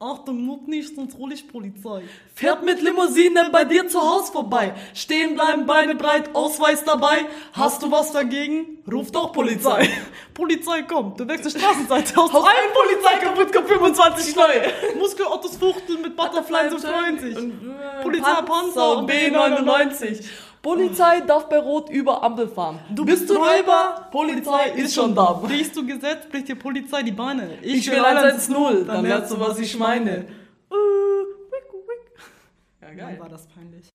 Achtung, muck nicht, sonst hol ich Polizei. Fährt mit Limousine bei dir zu Haus vorbei. Stehen bleiben, Beine breit, Ausweis dabei. Hast du was dagegen? Ruf doch Polizei. Polizei kommt, du wechselst Straßenseite aus. Haus ein Polizei kaputt, kommt 25 neue. Muskelottos Fuchteln mit Butterfly so freuen sich. Polizei Panzer Panzer B99. Polizei darf bei Rot über Ampel fahren. Du bist du Räuber? Polizei ist schon da. Brichst du Gesetz, bricht dir Polizei die Beine. Ich will 110, dann lernst du, was ich meine. Äh, wick, wick. Ja, Geil geil. war das peinlich.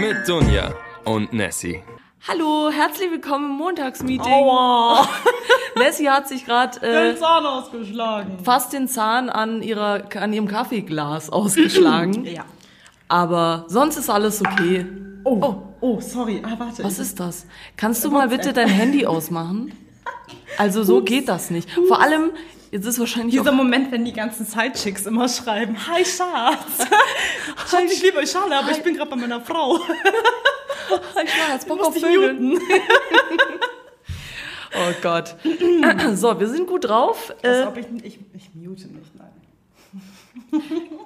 Mit Dunja und Nessie. Hallo, herzlich willkommen im Montagsmeeting. Aua! Nessie hat sich gerade Den äh, Zahn ausgeschlagen. fast den Zahn an, ihrer, an ihrem Kaffeeglas ausgeschlagen. Ja. Aber sonst ist alles okay. Oh, oh, sorry. Ah, warte. Was ist das? Kannst du mal bitte dein Handy ausmachen? Also so geht das nicht. Vor allem, jetzt ist wahrscheinlich Dieser Moment, wenn die ganzen Sidechicks immer schreiben, Hi Schatz. Schatz, ich liebe euch Schale, aber ich bin gerade bei meiner Frau. war jetzt Bock auf Vögeln. muten. Oh Gott. So, wir sind gut drauf. Äh, ich, ich, ich mute nicht, nein.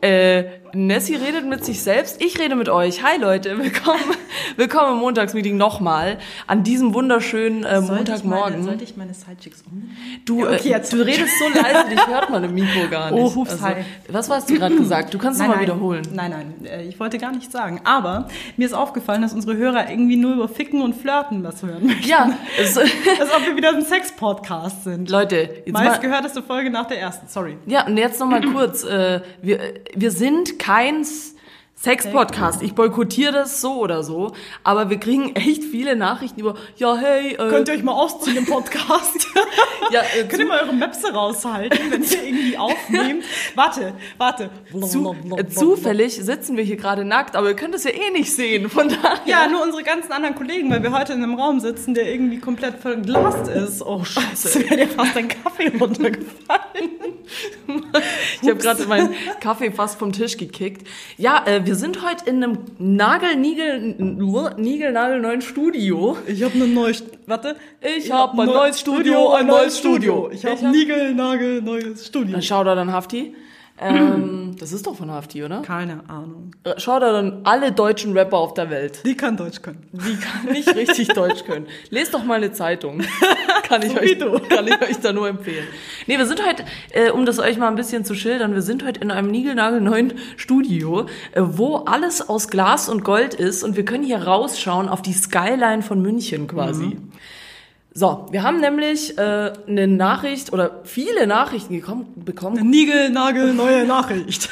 Äh, Nessie redet mit sich selbst. Ich rede mit euch. Hi Leute, willkommen, willkommen im Montagsmeeting nochmal an diesem wunderschönen äh, Montagmorgen. sollte ich meine Sidechicks um? Du, Ja, okay, äh, du redest so leise, dich hört man im Mikro gar nicht. Oh, hups, hi. Was hast du gerade gesagt? Du kannst es mal nein. wiederholen. Nein, nein, äh, ich wollte gar nichts sagen. Aber mir ist aufgefallen, dass unsere Hörer irgendwie nur über Ficken und Flirten was hören möchten. Ja, es, Als ob wir wieder ein Sex-Podcast sind. Leute, jetzt mal, Meistgehörteste Folge nach der ersten, sorry. Ja, und jetzt nochmal kurz. Äh, wir, wir sind kein S- Sex-Podcast. Ich boykottiere das so oder so. Aber wir kriegen echt viele Nachrichten über, ja, hey, äh, Könnt ihr euch mal ausziehen im Podcast? ja, äh, Könnt ihr mal eure Mapse raushalten, wenn ihr irgendwie aufnehmt? Warte, warte. zu, äh, zufällig sitzen wir hier gerade nackt, aber ihr könnt es ja eh nicht sehen. Von daher. Ja, nur unsere ganzen anderen Kollegen, weil wir heute in einem Raum sitzen, der irgendwie komplett verglast ist. Oh, scheiße, wäre dir fast dein Kaffee runtergefallen. Ich habe gerade meinen Kaffee fast vom Tisch gekickt. Ja, äh, wir sind heute in einem Nagel, Nigel, Nigel, Nagel neuen Studio. Ich habe ein neues, warte. Ich hab ein neues Studio, ein neues Studio. Ich habe Ich hab- Nigel, Nagel, neues Studio. Dann schau da dann Hafti. Ähm, das ist doch von Hafti, oder? Keine Ahnung. Äh, Schau da dann alle deutschen Rapper auf der Welt, Die kann Deutsch können. die kann nicht richtig Deutsch können. Lest doch mal eine Zeitung. Kann ich, So euch, kann ich euch da nur empfehlen. Nee, wir sind heute, äh, um das euch mal ein bisschen zu schildern, wir sind heute in einem niegelnagelneuen Studio, äh, wo alles aus Glas und Gold ist und wir können hier rausschauen auf die Skyline von München quasi. So, wir haben nämlich äh, eine Nachricht oder viele Nachrichten gekommen, bekommen. Nigel, Nagel, neue Nachricht.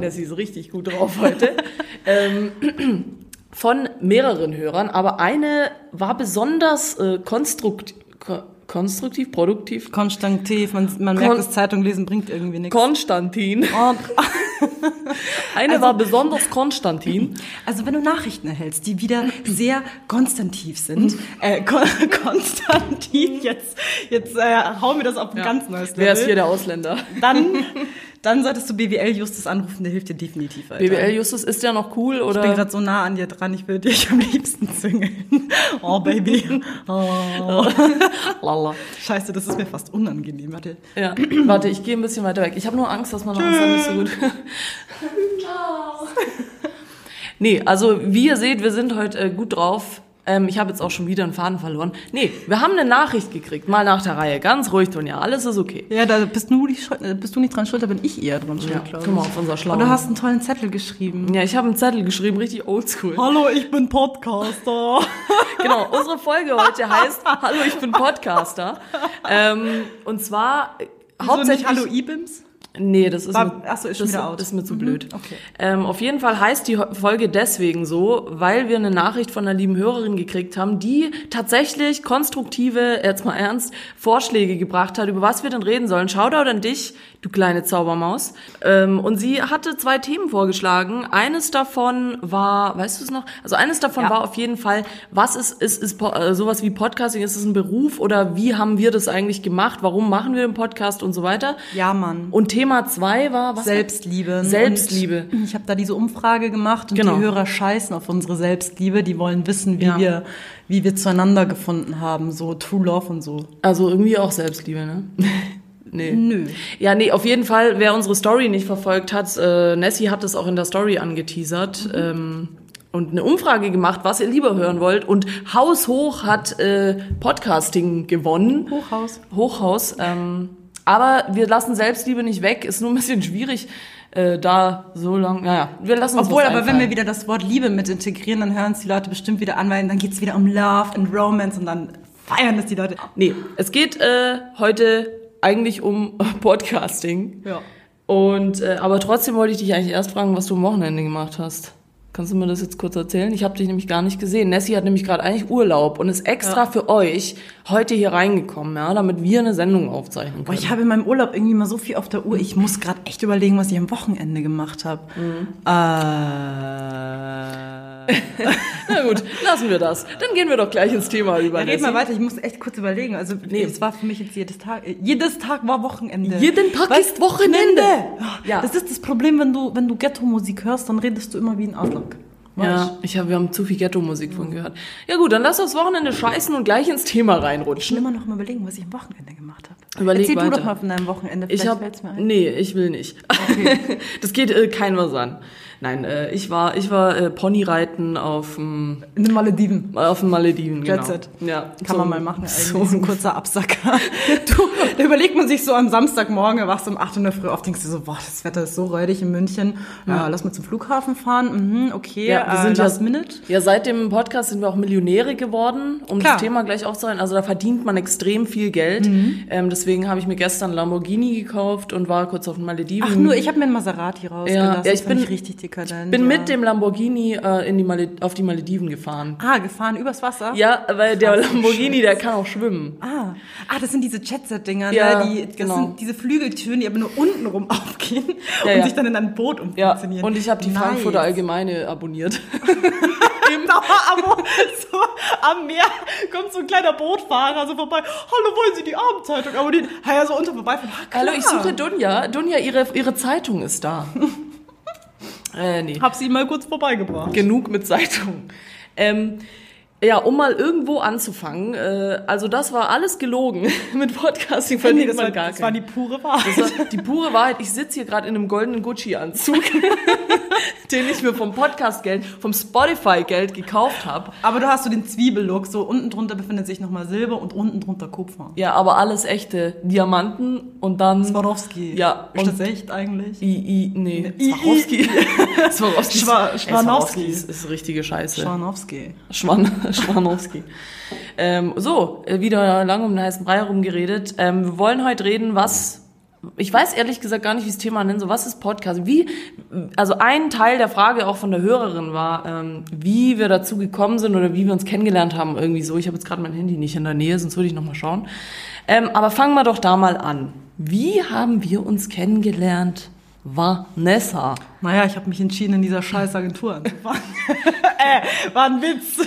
Nessie ist richtig gut drauf heute. ähm, von mehreren Hörern, aber eine war besonders äh, konstrukt, ko konstruktiv, produktiv. Konstantiv, man, man Kon- merkt, dass Zeitung lesen bringt irgendwie nichts. Konstantin. Eine war besonders Konstantin. Also wenn du Nachrichten erhältst, die wieder sehr konstantiv sind, äh, Kon Konstantin, jetzt, jetzt äh, hauen wir das auf ein ganz neues Level. Wer ist hier der Ausländer? Dann, dann solltest du BWL Justus anrufen, der hilft dir definitiv. Alter. BWL Justus ist ja noch cool Ich bin oder? gerade so nah an dir dran, ich würde dich am liebsten züngeln. Oh, Baby. Oh. Lala. Scheiße, das ist mir fast unangenehm. Warte. Ja, warte, ich gehe ein bisschen weiter weg. Ich habe nur Angst, dass man uns dann nicht so gut. nee, also wie ihr seht, wir sind heute äh, gut drauf. Ähm, ich habe jetzt auch schon wieder einen Faden verloren. Nee, wir haben eine Nachricht gekriegt, mal nach der Reihe. Ganz ruhig, Tonja, alles ist okay. Ja, da bist du, Schuld, äh, bist du nicht dran schuld, da bin ich eher dran schuld, Ja, glaube guck mal ich. auf unser Und Schlauen. du hast einen tollen Zettel geschrieben. ja, ich habe einen Zettel geschrieben, richtig oldschool. Hallo, ich bin Podcaster. Genau, unsere Folge heute heißt Hallo, ich bin Podcaster. Ähm, und zwar äh, Wieso hauptsächlich... nicht Hallo Ibims? Nee, das ist, War- mir, so, ist das, das ist mir zu blöd. okay. Ähm, auf jeden Fall heißt die Folge deswegen so, weil wir eine Nachricht von einer lieben Hörerin gekriegt haben, die tatsächlich konstruktive, jetzt mal ernst, Vorschläge gebracht hat, über was wir denn reden sollen. Shoutout an dich, du kleine Zaubermaus. Ähm, und sie hatte zwei Themen vorgeschlagen. Eines davon war, weißt du es noch? Also eines davon Ja. war auf jeden Fall, was ist, ist, ist äh, sowas wie Podcasting? Ist es ein Beruf oder wie haben wir das eigentlich gemacht? Warum machen wir den Podcast und so weiter? Ja, Mann. Und Thema Thema zwei war was? Selbstliebe. Selbstliebe. Und ich habe da diese Umfrage gemacht und Genau. die Hörer scheißen auf unsere Selbstliebe. Die wollen wissen, wie Ja. wir, wie wir zueinander gefunden haben, so True Love und so. Also irgendwie auch Selbstliebe, ne? nee. Nö. Ja, nee, auf jeden Fall, wer unsere Story nicht verfolgt hat, äh, Nessie hat es auch in der Story angeteasert. Ähm, und eine Umfrage gemacht, was ihr lieber hören wollt. Und Haushoch hat äh, Podcasting gewonnen. Hochhaus. Hochhaus. Ähm, aber wir lassen Selbstliebe nicht weg. Ist nur ein bisschen schwierig, äh, da so lang. Naja, wir lassen uns Obwohl, aber wenn wir wieder das Wort Liebe mit integrieren, dann hören es die Leute bestimmt wieder an, weil dann geht's wieder um Love and Romance und dann feiern es die Leute. Nee, es geht äh, heute eigentlich um Podcasting. Ja. Und äh, aber trotzdem wollte ich dich eigentlich erst fragen, was du am Wochenende gemacht hast. Kannst du mir das jetzt kurz erzählen? Ich habe dich nämlich gar nicht gesehen. Nessie hat nämlich gerade eigentlich Urlaub und ist extra für euch heute hier reingekommen, ja, damit wir eine Sendung aufzeichnen Boah, können. ich habe in meinem Urlaub irgendwie mal so viel auf der Uhr. Ich muss gerade echt überlegen, was ich am Wochenende gemacht habe. Äh, Na gut, lassen wir das. Dann gehen wir doch gleich ins Thema über. ja, red mal weiter. Ich muss echt kurz überlegen. Also es war für mich jetzt jedes Tag. äh, Jedes Tag war Wochenende. Jeden Tag Weißt- ist Wochenende. Ja. Das ist das Problem, wenn du wenn du Ghetto-Musik hörst, dann redest du immer wie ein Adler. Ja, ich hab, wir haben zu viel Ghetto-Musik von gehört. Ja gut, dann lass aufs Wochenende scheißen und gleich ins Thema Ich reinrutschen. will immer noch mal überlegen, was ich am Wochenende gemacht habe. Überleg Erzähl weiter. du doch mal von deinem Wochenende. Ich Vielleicht hab, fällt's mir ein. nee, ich will nicht. das geht äh, kein was an. Nein, äh, ich war, ich war äh, Ponyreiten auf dem In den Malediven. auf den Malediven. Jet Genau. Set. Ja, Kann so- man mal machen, So, eigentlich. So ein kurzer Absacker. Du, da überlegt man sich so am Samstagmorgen, wachst um 8 Uhr in der Früh auf, denkst du so, boah, das Wetter ist so räudig in München. Ja, lass mal zum Flughafen fahren. Mhm, okay, ja, wir äh, sind ja, last minute. ja, seit dem Podcast sind wir auch Millionäre geworden, um Klar. das Thema gleich aufzuhalten. Also da verdient man extrem viel Geld. Mhm. Ähm, deswegen habe ich mir gestern Lamborghini gekauft und war kurz auf den Malediven. Ach nur, ich habe mir einen Maserati rausgelassen. ja, ich das fand bin- richtig dekadent. bin ja. mit dem Lamborghini äh, in die auf die Malediven gefahren. Ah, gefahren übers Wasser? Ja, weil der Lamborghini, der kann auch schwimmen. Ah, ah, das sind diese Jetset-Dinger, Ja, ne? die, das genau. sind diese Flügeltüren, die aber nur unten rum aufgehen Ja, und ja. sich dann in ein Boot Ja, umfunktionieren. und ich habe die Nice. Frankfurter Allgemeine abonniert. Dauerabo, so am Meer kommt so ein kleiner Bootfahrer so vorbei. Hallo, wollen Sie die Abendzeitung abonnieren? Ha, ja, so unter vorbeifahren. Ah. Hallo, ich suche Dunja. Dunja, ihre, ihre Zeitung ist da. Äh, nee. Hab sie mal kurz vorbeigebracht. Genug mit Zeitung. Ähm, ja, um mal irgendwo anzufangen. Äh, also das war alles gelogen. mit Podcasting Nee, verdient das, man war, gar das war kein. die pure Wahrheit. Das war die pure Wahrheit. Ich sitze hier gerade in einem goldenen Gucci-Anzug, den ich mir vom Podcast-Geld, vom Spotify-Geld gekauft habe. Aber du hast so den Zwiebellook, so unten drunter befindet sich nochmal Silber und unten drunter Kupfer. Ja, aber alles echte Diamanten und dann... Swarovski. Ja, Ist und- das echt eigentlich? I, I, nee, I- Swarovski. Swarovski. Schwa- Ey, Schwanowski. ist, ist richtige Scheiße. Schwanowski. Schwan Schwanowski. ähm, so, äh, wieder lang um den heißen Brei herumgeredet. Ähm, wir wollen heute reden, was... Ich weiß ehrlich gesagt gar nicht, wie das Thema nennen soll. Was ist Podcast? Wie, also ein Teil der Frage auch von der Hörerin war, ähm, wie wir dazu gekommen sind oder wie wir uns kennengelernt haben. Irgendwie so. Ich habe jetzt gerade mein Handy nicht in der Nähe, sonst würde ich noch mal schauen. Ähm, aber fangen wir doch da mal an. Wie haben wir uns kennengelernt? Vanessa. Naja, ich habe mich entschieden, in dieser scheiß Agentur anzufangen. äh, war ein Witz.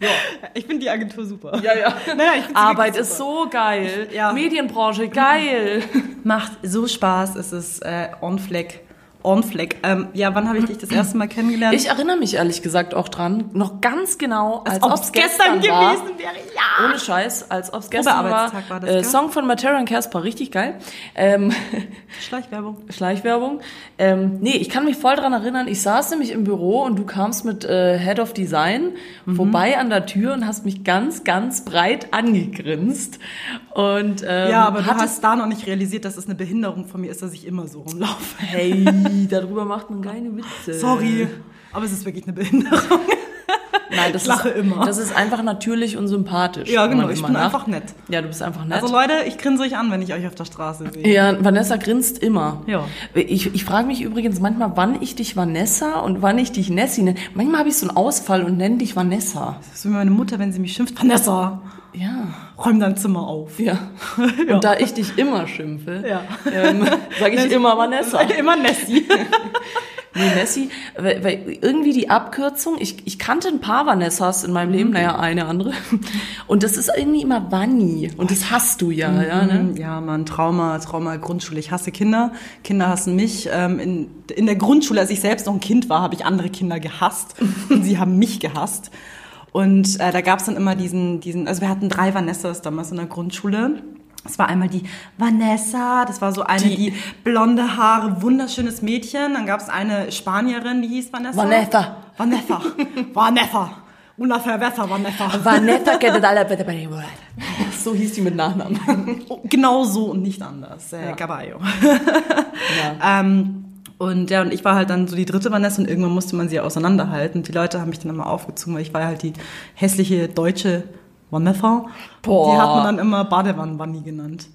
ja. Ich finde die Agentur super. Ja, ja. Naja, ich Arbeit ist so geil. Ja. Medienbranche, geil. Macht so Spaß. Es ist äh, on fleck. On fleck. Ähm, ja, wann habe ich dich das erste Mal kennengelernt? Ich erinnere mich ehrlich gesagt auch dran, noch ganz genau, als, als ob es es gestern, gestern war. gewesen wäre. Ja. Ohne Scheiß, als ob es gestern war. War das, äh? Song von Matera und Casper, richtig geil. Ähm, Schleichwerbung. Schleichwerbung. Ähm, nee, ich kann mich voll dran erinnern, ich saß nämlich im Büro und du kamst mit äh, Head of Design Mhm. vorbei an der Tür und hast mich ganz, ganz breit angegrinst. Und, ähm, Ja, aber du hast da noch nicht realisiert, dass es eine Behinderung von mir ist, dass ich immer so rumlaufe. Hey, darüber macht man keine Witze. Sorry. Aber es ist wirklich eine Behinderung. Nein, das Ich lache ist, immer. Das ist einfach natürlich und sympathisch. Ja, genau. Ich bin nach- einfach nett. Ja, du bist einfach nett. Also Leute, ich grinse euch an, wenn ich euch auf der Straße sehe. ja, Vanessa grinst immer. Ja. Ich, ich frage mich übrigens manchmal, wann ich dich Vanessa und wann ich dich Nessie nenne. Manchmal habe ich so einen Ausfall und nenne dich Vanessa. Das ist wie meine Mutter, wenn sie mich schimpft. Vanessa, Ja. räum dein Zimmer auf. Ja. Und da ich dich immer schimpfe, Ja. ähm, sage ich immer Vanessa. Immer Nessie. Nee, Nessie, weil, weil irgendwie die Abkürzung, ich, ich kannte ein paar Vanessas in meinem Leben, naja, eine andere. Und das ist irgendwie immer Vanni. Und das hast du ja, ja, ne? Ja, man, Trauma, Trauma, Grundschule. Ich hasse Kinder. Kinder hassen mich. Ähm, in, in der Grundschule, als ich selbst noch ein Kind war, habe ich andere Kinder gehasst. Und sie haben mich gehasst. Und äh, da gab es dann immer diesen, diesen, also wir hatten drei Vanessas damals in der Grundschule. Es war einmal die Vanessa, das war so eine, die, Die- blonde Haare, wunderschönes Mädchen. Dann gab es eine Spanierin, die hieß Vanessa. Vanessa. Vanessa. Vanessa. Una cerveza, Vanessa. Vanessa bitte bei dem So hieß die mit Nachnamen. Genau so und nicht anders. Äh, Ja. Caballo. Ja. Ähm, und ja, und ich war halt dann so die dritte Vanessa und irgendwann musste man sie auseinanderhalten. Und die Leute haben mich dann immer aufgezogen, weil ich war halt die hässliche deutsche Vanessa. Boah. Die hat man dann immer Badewannen-Vanni genannt.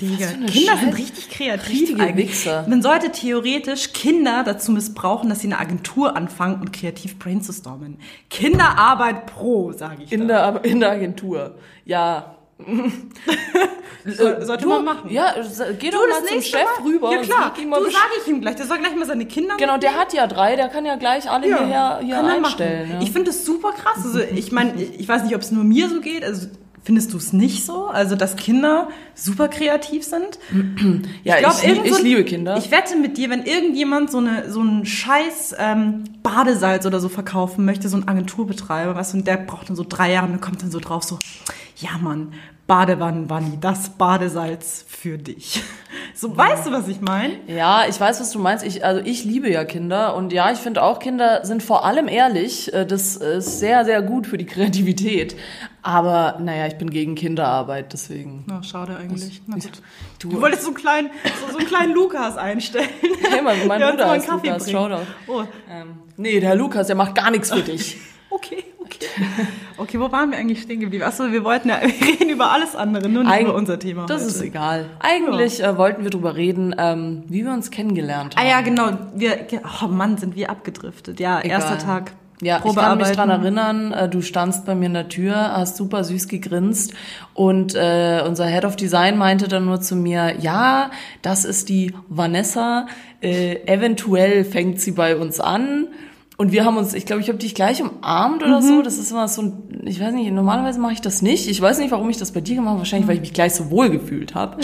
Digga, Kinder sind Scheiß- richtig kreativ richtige eigentlich. Wichser. Man sollte theoretisch Kinder dazu missbrauchen, dass sie eine Agentur anfangen und kreativ brainstormen. Kinderarbeit pro, sage ich In da. der, in der Agentur. Ja. Soll- sollte du, man machen. Ja, geh doch Du, mal das zum Chef Mal. rüber Ja und klar, ihm du mal sag ich ihm gleich. Der soll gleich mal seine Kinder Genau, der hat ja drei, der kann ja gleich alle hierher hier er einstellen. Ja. Ich finde das super krass. Also ich meine, ich weiß nicht, ob es nur mir so geht. Also findest du es nicht so? Also dass Kinder super kreativ sind? ja, ich, glaub, irgend ich so ein- liebe Kinder. Ich wette mit dir, wenn irgendjemand so eine so einen Scheiß ähm, Badesalz oder so verkaufen möchte, so ein Agenturbetreiber, was und der braucht dann so drei Jahre und dann kommt dann so drauf so, ja Mann, Badewannenwanni, das Badesalz für dich. So, weißt du, was ich meine? Ja, ich weiß, was du meinst. Ich, also ich liebe ja Kinder und ja, ich finde auch Kinder sind vor allem ehrlich. Äh, Das ist sehr, sehr gut für die Kreativität. Aber naja, ich bin gegen Kinderarbeit, deswegen. Na, schade eigentlich. Na gut. du- Du wolltest so einen kleinen, so, so einen kleinen Lukas einstellen. Hey, mein, mein Bruder Kaffee Lukas, bringt. Shoutout. Oh, Ähm, nee, der Lukas, der macht gar nichts für dich. Okay, okay. Okay, wo waren wir eigentlich stehen geblieben? Achso, wir wollten ja, wir reden über alles andere, nur nicht Eig- über unser Thema. Das heute. ist egal. Eigentlich äh, wollten wir drüber reden, ähm, wie wir uns kennengelernt Ah haben. ja, genau. Wir, oh Mann, sind wir abgedriftet. Ja, Egal. erster Tag. Ja, ich kann mich dran erinnern, äh, du standst bei mir in der Tür, hast super süß gegrinst und äh, unser Head of Design meinte dann nur zu mir, ja, das ist die Vanessa, äh, eventuell fängt sie bei uns an. Und wir haben uns, ich glaube, ich habe dich gleich umarmt oder Mhm. so. Das ist immer so ein, ich weiß nicht, normalerweise mache ich das nicht. Ich weiß nicht, warum ich das bei dir gemacht habe. Wahrscheinlich, weil ich mich gleich so wohl gefühlt habe.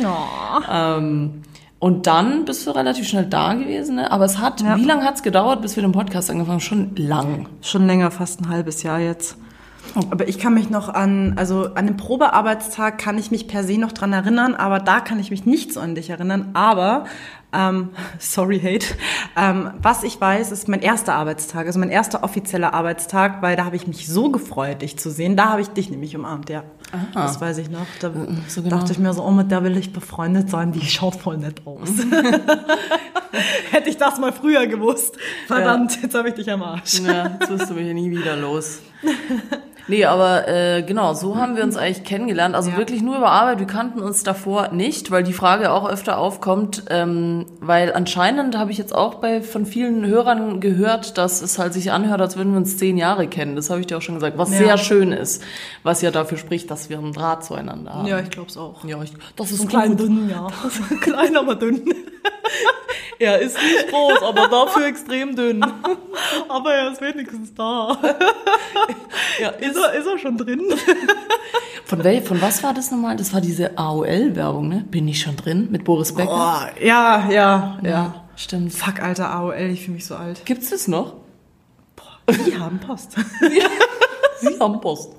Ähm, und dann bist du relativ schnell da gewesen, ne? Aber es hat, Ja. wie lange hat's gedauert, bis wir den Podcast angefangen haben? Schon lang. Schon länger, fast ein halbes Jahr jetzt. Aber ich kann mich noch an, also an den Probearbeitstag kann ich mich per se noch dran erinnern, aber da kann ich mich nicht so an dich erinnern. Aber, ähm, sorry, Hate, ähm, was ich weiß, ist mein erster Arbeitstag, also mein erster offizieller Arbeitstag, weil da habe ich mich so gefreut, dich zu sehen. Da habe ich dich nämlich umarmt, ja. Das weiß ich noch. Da so genau. dachte ich mir so, oh, mit der will ich befreundet sein, die schaut voll nett aus. Hätte ich das mal früher gewusst. Verdammt, jetzt habe ich dich am Arsch. Ja, jetzt wirst du mich ja nie wieder los. Nee, aber äh, genau, so haben wir uns eigentlich kennengelernt. Also Ja. wirklich nur über Arbeit. Wir kannten uns davor nicht, weil die Frage auch öfter aufkommt. Ähm, weil anscheinend habe ich jetzt auch bei von vielen Hörern gehört, dass es halt sich anhört, als würden wir uns zehn Jahre kennen. Das habe ich dir auch schon gesagt. Was Ja. sehr schön ist. Was ja dafür spricht, dass wir einen Draht zueinander haben. Ja, ich glaube es auch. ja ich, das ist So gut. klein dünn, ja. klein, aber dünn. Er ist nicht groß, aber dafür extrem dünn. Aber er ist wenigstens da. Ja, Ist er, ist er schon drin? Von, wel, von was war das nochmal? Das war diese AOL-Werbung, ne? Bin ich schon drin? Mit Boris Becker? Oh, ja, ja, ja. Stimmt. Fuck, alter AOL, ich fühle mich so alt. Gibt's das noch? Die haben Post. Sie haben Post.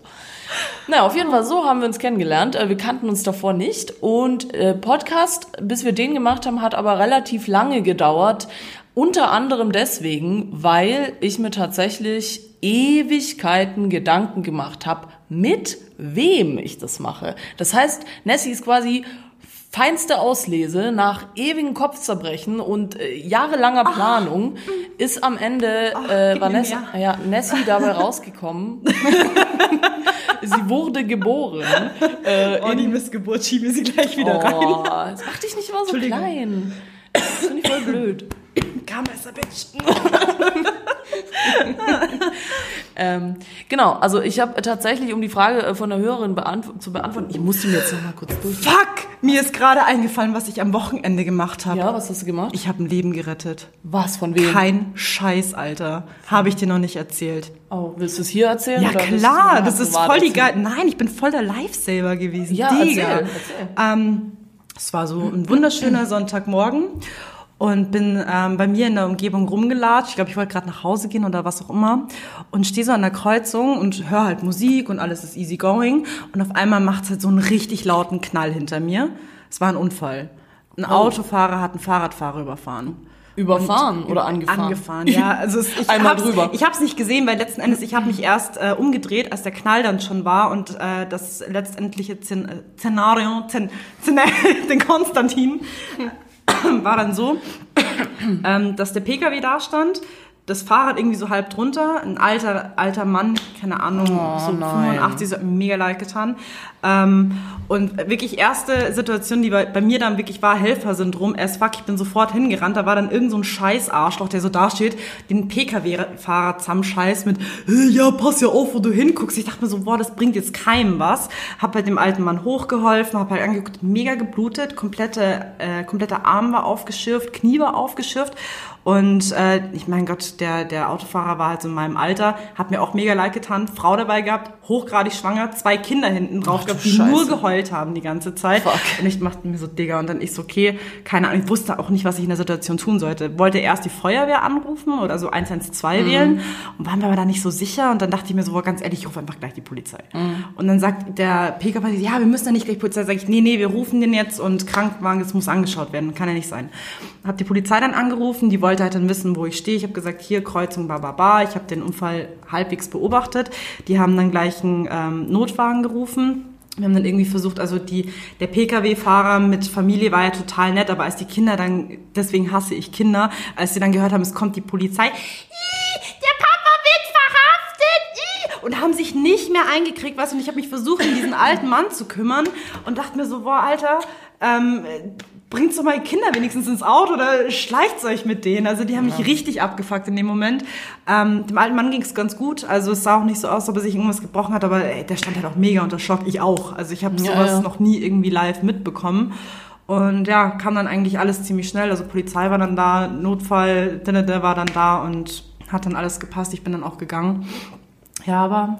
Na, auf jeden Fall, so haben wir uns kennengelernt. Äh, Wir kannten uns davor nicht. Und äh, Podcast, bis wir den gemacht haben, hat aber relativ lange gedauert. Unter anderem deswegen, weil ich mir tatsächlich Ewigkeiten Gedanken gemacht habe, mit wem ich das mache. Das heißt, Nessie ist quasi feinste Auslese nach ewigen Kopfzerbrechen und äh, jahrelanger Planung ist am Ende äh, gib mir Vanessa, ja, Nessie dabei rausgekommen. sie wurde geboren. Äh, Oh, die Missgeburt, schiebe sie gleich wieder rein. oh, jetzt mach dich nicht immer so klein. Das finde ich voll blöd. Come as a bitch. Ähm, genau, also ich habe tatsächlich, um die Frage äh, von der Hörerin beantw zu beantworten, ich musste mir jetzt noch mal kurz durch. Fuck! Mir ist gerade eingefallen, was ich am Wochenende gemacht habe. Ja, was hast du gemacht? Ich habe ein Leben gerettet. Was, von wem? Kein Scheiß, Alter. Habe ich dir noch nicht erzählt. Oh, willst du es hier erzählen? Ja klar, das ist voll die geil. Nein, ich bin voll der Lifesaver gewesen. Ja, Digga. erzähl, erzähl. Ähm, es war so ein wunderschöner Sonntagmorgen und bin ähm, bei mir in der Umgebung rumgelatscht. Ich glaube, ich wollte gerade nach Hause gehen oder was auch immer und stehe so an der Kreuzung und höre halt Musik und alles ist easy going und auf einmal macht es halt so einen richtig lauten Knall hinter mir. Es war ein Unfall. Ein Oh. Autofahrer hat einen Fahrradfahrer überfahren. Überfahren oder angefahren? Angefahren, ja. Also es, ich Einmal hab's, drüber. Ich habe es nicht gesehen, weil letzten Endes, ich habe mich erst äh, umgedreht, als der Knall dann schon war und äh, das letztendliche äh, Szenario, Szen Szen den Konstantin, war dann so, ähm, dass der PKW da stand, das Fahrrad irgendwie so halb drunter, ein alter, alter Mann, keine Ahnung, so nein. 85, so mega leid getan. Ähm, und wirklich erste Situation, die bei, bei mir dann wirklich war, Helfersyndrom, as fuck, ich bin sofort hingerannt, da war dann irgend so ein scheiß Arschloch, der so dasteht, den Pkw-Fahrer zusammenscheißt mit, "Hey, ja, pass ja auf, wo du hinguckst. Ich dachte mir so, boah, das bringt jetzt keinem was. Hab halt dem alten Mann hochgeholfen, hab halt angeguckt, mega geblutet, komplette, äh, kompletter Arm war aufgeschürft, Knie war aufgeschürft und äh, ich mein Gott, der, der Autofahrer war halt so in meinem Alter, hat mir auch mega leid getan, Frau dabei gehabt, hochgradig schwanger, zwei Kinder hinten drauf Ach, gehabt, die nur geheult haben die ganze Zeit. Fuck. Und ich machte mir so, Digga, und dann ich so, okay, keine Ahnung, ich wusste auch nicht, was ich in der Situation tun sollte. Wollte erst die Feuerwehr anrufen oder so 112 wählen und war mir aber da nicht so sicher und dann dachte ich mir so, boah, ganz ehrlich, ich rufe einfach gleich die Polizei. Und dann sagt der PKW, ja, wir müssen ja nicht gleich Polizei. Sag ich, nee, nee, wir rufen den jetzt und Krankenwagen, das muss angeschaut werden, kann ja nicht sein. Hab die Polizei dann angerufen, die wollte halt dann wissen, wo ich stehe. Ich habe gesagt, hier Kreuzung, ba, ba, ba. Ich habe den Unfall halbwegs beobachtet. Die haben dann gleich einen ähm, Notwagen gerufen. Wir haben dann irgendwie versucht, also die, der Pkw-Fahrer mit Familie war ja total nett, aber als die Kinder dann, deswegen hasse ich Kinder, als sie dann gehört haben, es kommt die Polizei, "Ih, der Papa wird verhaftet, ih", und haben sich nicht mehr eingekriegt, was und ich habe mich versucht, um diesen alten Mann zu kümmern und dachte mir so, boah, Alter, ähm, bringt mal die Kinder wenigstens ins Auto oder schleicht euch mit denen. Also die haben mich richtig abgefuckt in dem Moment. Ähm, dem alten Mann ging es ganz gut. Also es sah auch nicht so aus, ob er sich irgendwas gebrochen hat, aber ey, der stand halt auch mega unter Schock. Ich auch. Also ich habe Ja, sowas ja. noch nie irgendwie live mitbekommen. Und ja, kam dann eigentlich alles ziemlich schnell. Also Polizei war dann da, Notfall, der war dann da und hat dann alles gepasst. Ich bin dann auch gegangen. Ja, aber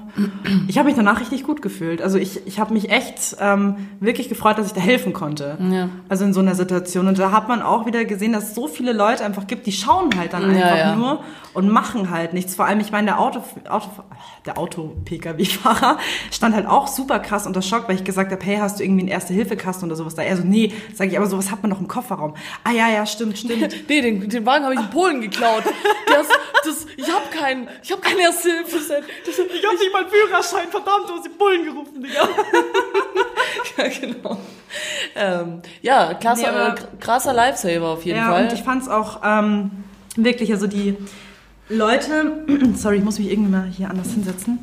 ich habe mich danach richtig gut gefühlt. Also ich, ich habe mich echt ähm, wirklich gefreut, dass ich da helfen konnte. Ja. Also in so einer Situation. Und da hat man auch wieder gesehen, dass es so viele Leute einfach gibt, die schauen halt dann Ja, einfach ja. nur und machen halt nichts. Vor allem, ich meine, der Auto, Auto der Auto-Pkw-Fahrer stand halt auch super krass unter Schock, weil ich gesagt habe, hey, hast du irgendwie einen Erste-Hilfe-Kasten oder sowas da? Er so, nee, sage ich, aber sowas hat man noch im Kofferraum. Ah ja, ja, stimmt, stimmt. Nee, den, den Wagen habe ich in Polen geklaut. Das, das, ich habe kein, ich hab kein Erste-Hilfe-Set. Ich hab nicht mal einen Führerschein, verdammt, du hast die Bullen gerufen, Digga. Ja, genau. Ähm, ja, klasse, Nee, aber- krasser Lifesaver auf jeden Ja, Fall. und ich fand es auch ähm, wirklich, also die Leute, sorry, ich muss mich irgendwie mal hier anders hinsetzen,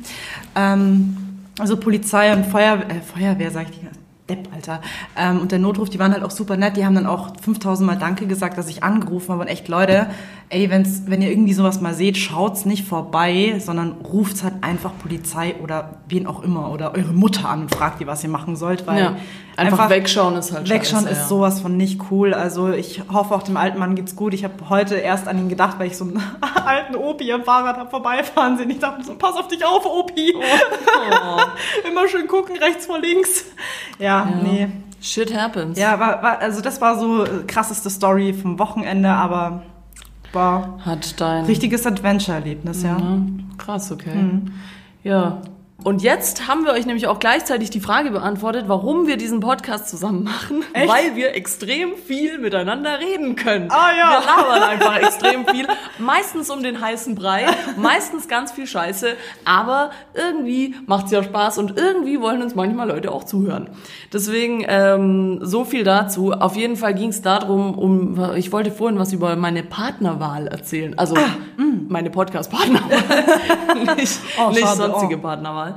ähm, also Polizei und Feuerwehr, äh, Feuerwehr, sag ich die Depp, Alter, ähm, und der Notruf, die waren halt auch super nett, die haben dann auch 5000 Mal Danke gesagt, dass ich angerufen habe. Und echt, Leute, ey, wenn's, wenn ihr irgendwie sowas mal seht, schaut's nicht vorbei, sondern ruft halt einfach Polizei oder wen auch immer oder eure Mutter an und fragt die, was ihr machen sollt, weil ja. Einfach, wegschauen ist halt Wegschauen scheiße, ist ja. sowas von nicht cool. Also ich hoffe, auch dem alten Mann geht's gut. Ich habe heute erst an ihn gedacht, weil ich so einen alten Opi am Fahrrad hab vorbeifahren sehen. Ich dachte so, pass auf dich auf, Opi. Oh. Immer schön gucken, rechts vor links. Ja, nee. Shit happens. Ja, war, war, also das war so äh, krasseste Story vom Wochenende, aber war Hat dein... richtiges Adventure-Erlebnis, ja. Ja, krass, okay. Mhm. Ja. Und jetzt haben wir euch nämlich auch gleichzeitig die Frage beantwortet, warum wir diesen Podcast zusammen machen. Echt? Weil wir extrem viel miteinander reden können. Ah, ja. Wir labern einfach extrem viel. Meistens um den heißen Brei, meistens ganz viel Scheiße. Aber irgendwie macht's ja Spaß und irgendwie wollen uns manchmal Leute auch zuhören. Deswegen ähm, so viel dazu. Auf jeden Fall ging es darum, um ich wollte vorhin was über meine Partnerwahl erzählen. Also meine Podcast-Partnerwahl, nicht, Oh, nicht sonstige oh. Partnerwahl.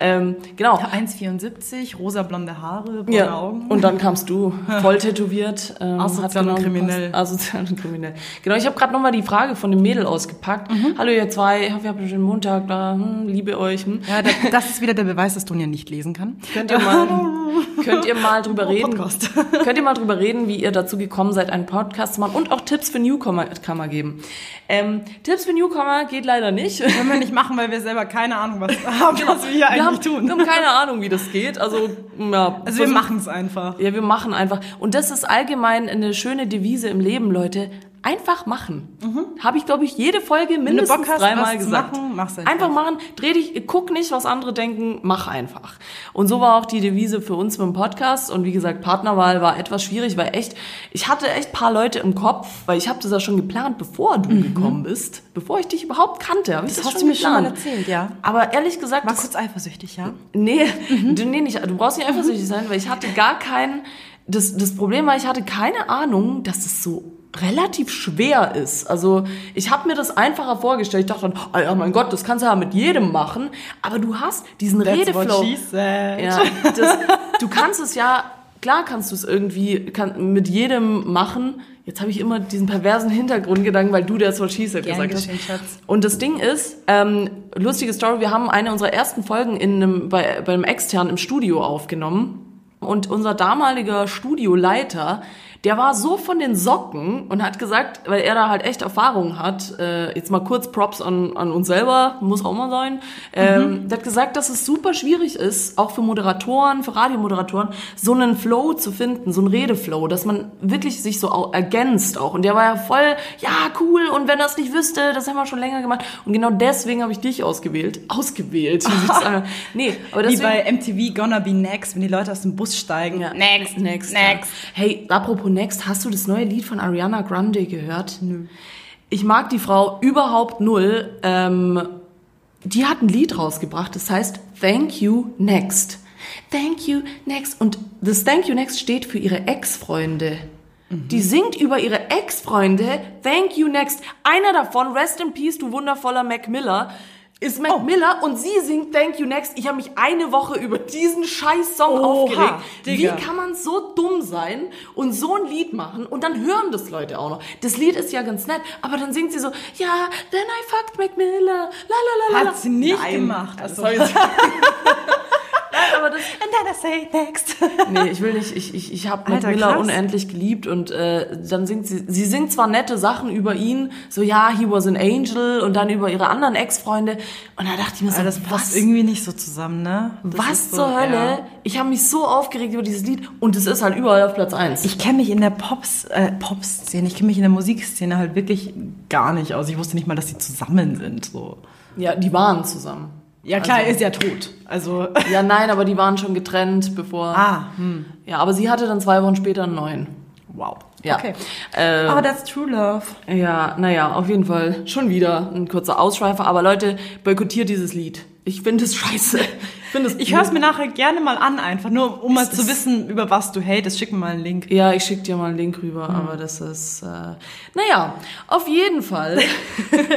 Ähm, genau. 1,74, rosa blonde Haare, braune Ja, Augen. und dann kamst du, voll tätowiert. Ähm, Asozial genau und kriminell. Asozial und kriminell. Genau, ich habe gerade nochmal die Frage von dem Mädel ausgepackt. Mhm. Hallo ihr zwei, ich hoffe, ihr habt einen schönen Montag, da, hm, liebe euch. Hm. ja, das, das ist wieder der Beweis, dass Dunja nicht lesen kann. Könnt ihr mal, könnt ihr mal drüber reden, Podcast. könnt ihr mal drüber reden, wie ihr dazu gekommen seid, einen Podcast zu machen und auch Tipps für Newcomer Comer geben. Ähm, Tipps für Newcomer geht leider nicht. Können wir nicht machen, weil wir selber keine Ahnung was haben, was wir hier eigentlich haben, tun. wir haben keine Ahnung, wie das geht. Also, ja, Also wir machen es einfach. Ja, wir machen einfach. Und das ist allgemein eine schöne Devise im Leben, Leute. Einfach machen. Habe ich, glaube ich, jede Folge mindestens hast, dreimal gesagt. machen, einfach. einfach machen. Dreh dich, guck nicht, was andere denken, mach einfach. Und so war auch die Devise für uns mit dem Podcast. Und wie gesagt, Partnerwahl war etwas schwierig, weil echt, ich hatte echt paar Leute im Kopf, weil ich habe das ja schon geplant, bevor du gekommen bist, bevor ich dich überhaupt kannte. Hab ich das, hast schon du mir schon mal erzählt, ja. Aber ehrlich gesagt, War kurz eifersüchtig, ja? Nee, du, nee, nicht. Du brauchst nicht eifersüchtig sein, weil ich hatte gar keinen. Das, das Problem war, ich hatte keine Ahnung, dass es so relativ schwer ist. Also ich habe mir das einfacher vorgestellt. Ich dachte dann, oh ja, mein Gott, das kannst du ja mit jedem machen. Aber du hast diesen Redeflow. said. Ja, das, du kannst es ja, klar kannst du es irgendwie kann, mit jedem machen. Jetzt habe ich immer diesen perversen Hintergrundgedanken, weil du der What She Said gesagt hast. Und das Ding ist, ähm, lustige Story, wir haben eine unserer ersten Folgen in einem, bei, bei einem externen im Studio aufgenommen. Und unser damaliger Studioleiter, der war so von den Socken und hat gesagt, weil er da halt echt Erfahrung hat, äh, jetzt mal kurz Props an, an uns selber, muss auch mal sein, ähm, der hat gesagt, dass es super schwierig ist, auch für Moderatoren, für Radiomoderatoren, so einen Flow zu finden, so einen Redeflow, dass man wirklich sich so ergänzt auch. Und der war ja voll, ja, cool, und wenn er es nicht wüsste, das haben wir schon länger gemacht. Und genau deswegen habe ich dich ausgewählt. Ausgewählt. wie nee, aber Wie deswegen... bei MTV Gonna Be Next, wenn die Leute aus dem Bus steigen. Ja. Next, Next. next. Ja. Hey, apropos Next, hast du das neue Lied von Ariana Grande gehört? Nö. Ich mag die Frau überhaupt null. Ähm, die hat ein Lied rausgebracht, das heißt Thank You Next. Thank You Next. Und das Thank You Next steht für ihre Ex-Freunde. Die singt über ihre Ex-Freunde Thank You Next. Einer davon, Rest in Peace, du wundervoller Mac Miller, ist Mac Miller und sie singt Thank You Next. Ich habe mich eine Woche über diesen scheiß Song Oha, aufgeregt. Digga. Wie kann man so dumm sein und so ein Lied machen und dann hören das Leute auch noch? Das Lied ist ja ganz nett, aber dann singt sie so, ja, then I fucked Mac Miller, la la la la. Hat sie nicht Nein. gemacht. Also, aber das, And then I say next. nee, ich will nicht, ich, ich, ich habe Mac Alter, Miller krass. unendlich geliebt und äh, dann singt sie, sie singt zwar nette Sachen über ihn, so ja, he was an angel und dann über ihre anderen Ex-Freunde und da dachte ich mir so, Aber das passt was, irgendwie nicht so zusammen, ne? Das was so, zur Hölle? ja. Ich habe mich so aufgeregt über dieses Lied und es ist halt überall auf Platz eins. Ich kenne mich in der Pops, äh, Pop-Szene, ich kenne mich in der Musikszene halt wirklich gar nicht aus. Ich wusste nicht mal, dass sie zusammen sind. So. Ja, die waren zusammen. Ja, klar, Also- er ist ja tot. Also. Ja, nein, aber die waren schon getrennt, bevor. Ah, hm. Ja, aber sie hatte dann zwei Wochen später einen neuen. Wow. Ja. Okay. Äh, Aber that's true love. ja, naja, auf jeden Fall schon wieder ein kurzer Ausschweifer. Aber Leute, boykottiert dieses Lied. Ich finde es scheiße. Ich finde es. Ich höre es mir nachher gerne mal an, einfach nur, um mal zu wissen, über was du hatest. Schick mir mal einen Link. Ja, ich schick dir mal einen Link rüber, Hm. aber das ist, äh, naja, auf jeden Fall.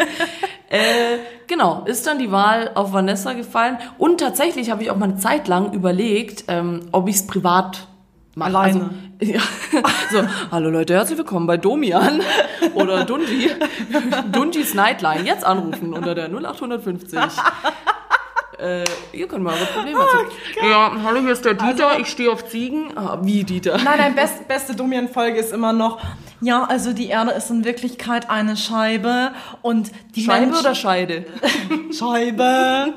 äh, genau, ist dann die Wahl auf Vanessa gefallen. Und tatsächlich habe ich auch mal eine Zeit lang überlegt, ähm, ob ich es privat mache. Alleine. Also, ja, so, hallo Leute, herzlich willkommen bei Domian oder Dunji. Dunjis Nightline. Jetzt anrufen unter der 0850. Äh, ihr könnt mal eure Probleme erzählen. ja, hallo, hier ist der Dieter, ich stehe auf Ziegen. Ah, wie Dieter? Nein, nein, best, beste Domian-Folge ist immer noch, ja, also die Erde ist in Wirklichkeit eine Scheibe und die Scheibe Menschen... oder Scheide? Scheibe.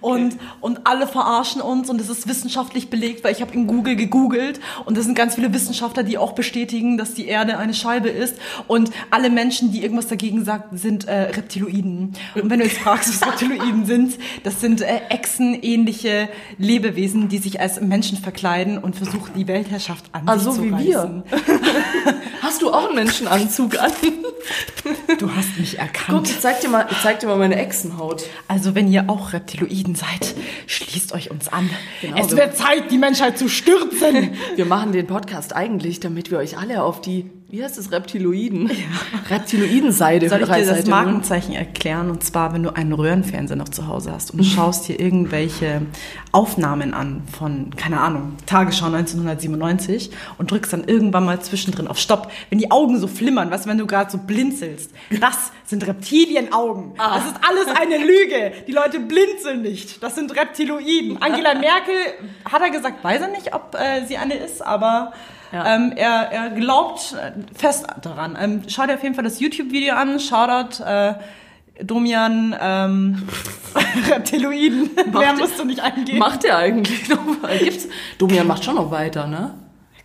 Und, und alle verarschen uns und es ist wissenschaftlich belegt, weil ich habe in Google gegoogelt und es sind ganz viele Wissenschaftler, die auch bestätigen, dass die Erde eine Scheibe ist und alle Menschen, die irgendwas dagegen sagen, sind äh, Reptiloiden. Und wenn du jetzt fragst, was Reptiloiden sind, das sind äh, Echsen-ähnliche Lebewesen, die sich als Menschen verkleiden und versuchen, die Weltherrschaft an Also sich zu wie wir. reißen. Hast du auch einen Menschenanzug an? Du hast mich erkannt. Guck, ich zeig dir mal, ich zeig dir mal meine Echsenhaut. Also wenn ihr auch Reptiloiden seid, schließt euch uns an. Genau, es wir- wird Zeit, die Menschheit zu stürzen. Wir machen den Podcast eigentlich, damit wir euch alle auf die Wie heißt das? Reptiloiden? Reptiloidenseide. Soll ich dir das holen? Markenzeichen erklären? Und zwar, wenn du einen Röhrenfernseher noch zu Hause hast und du schaust dir irgendwelche Aufnahmen an von, keine Ahnung, Tagesschau 1997 und drückst dann irgendwann mal zwischendrin auf Stopp, wenn die Augen so flimmern, was, wenn du gerade so blinzelst. Das sind Reptilienaugen. Das ist alles eine Lüge. Die Leute blinzeln nicht. Das sind Reptiloiden. Angela Merkel, hat er gesagt, weiß er nicht, ob äh, sie eine ist, aber... Ja. Ähm, er, er glaubt fest daran. Ähm, schau dir auf jeden Fall das YouTube-Video an. Shoutout äh, Domian ähm, Reptiloiden. Mehr musst du nicht eingeben. Macht der eigentlich noch? Gibt's? Domian macht schon noch weiter, ne?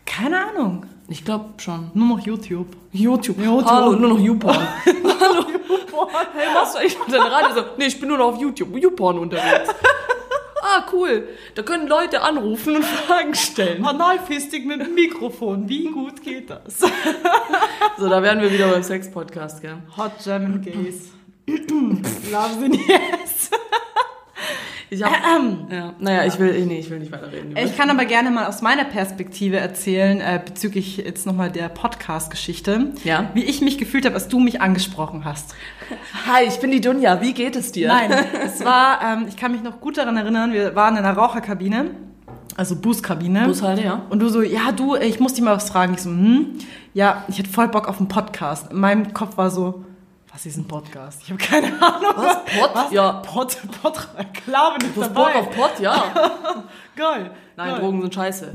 Keine Ahnung. Ich glaube schon. Nur noch YouTube. YouTube. YouTube. Hallo, nur noch YouPorn. Hallo. Hey, machst du eigentlich mit deinem Radio so? Nee, ich bin nur noch auf YouTube. YouPorn unterwegs. Ah, cool. Da können Leute anrufen und Fragen stellen. Analfistik mit dem Mikrofon. Wie gut geht das? So, da wären wir wieder beim Sex-Podcast, gell? Hot German Gays. Love the yes. Ich hab, ja, naja, ich will, nee, ich will nicht weiterreden. Ich kann aber gerne mal aus meiner Perspektive erzählen, äh, bezüglich jetzt nochmal der Podcast-Geschichte, Ja. wie ich mich gefühlt habe, als du mich angesprochen hast. Hi, ich bin die Dunja. Wie geht es dir? Nein, es war, ähm, ich kann mich noch gut daran erinnern, wir waren in einer Raucherkabine, also Bußkabine. Bushalte, ja. Und du so, ja, du, ich muss dich mal was fragen. Ich so, hm, ja, ich hätte voll Bock auf einen Podcast. In meinem Kopf war so, was ist ein Podcast? Ich habe keine Ahnung. Was? Pod? Was? Ja. Pod, Pod, klar bin ich Du dabei. Bock auf Pott, ja. Geil. Nein, geil. Drogen sind scheiße.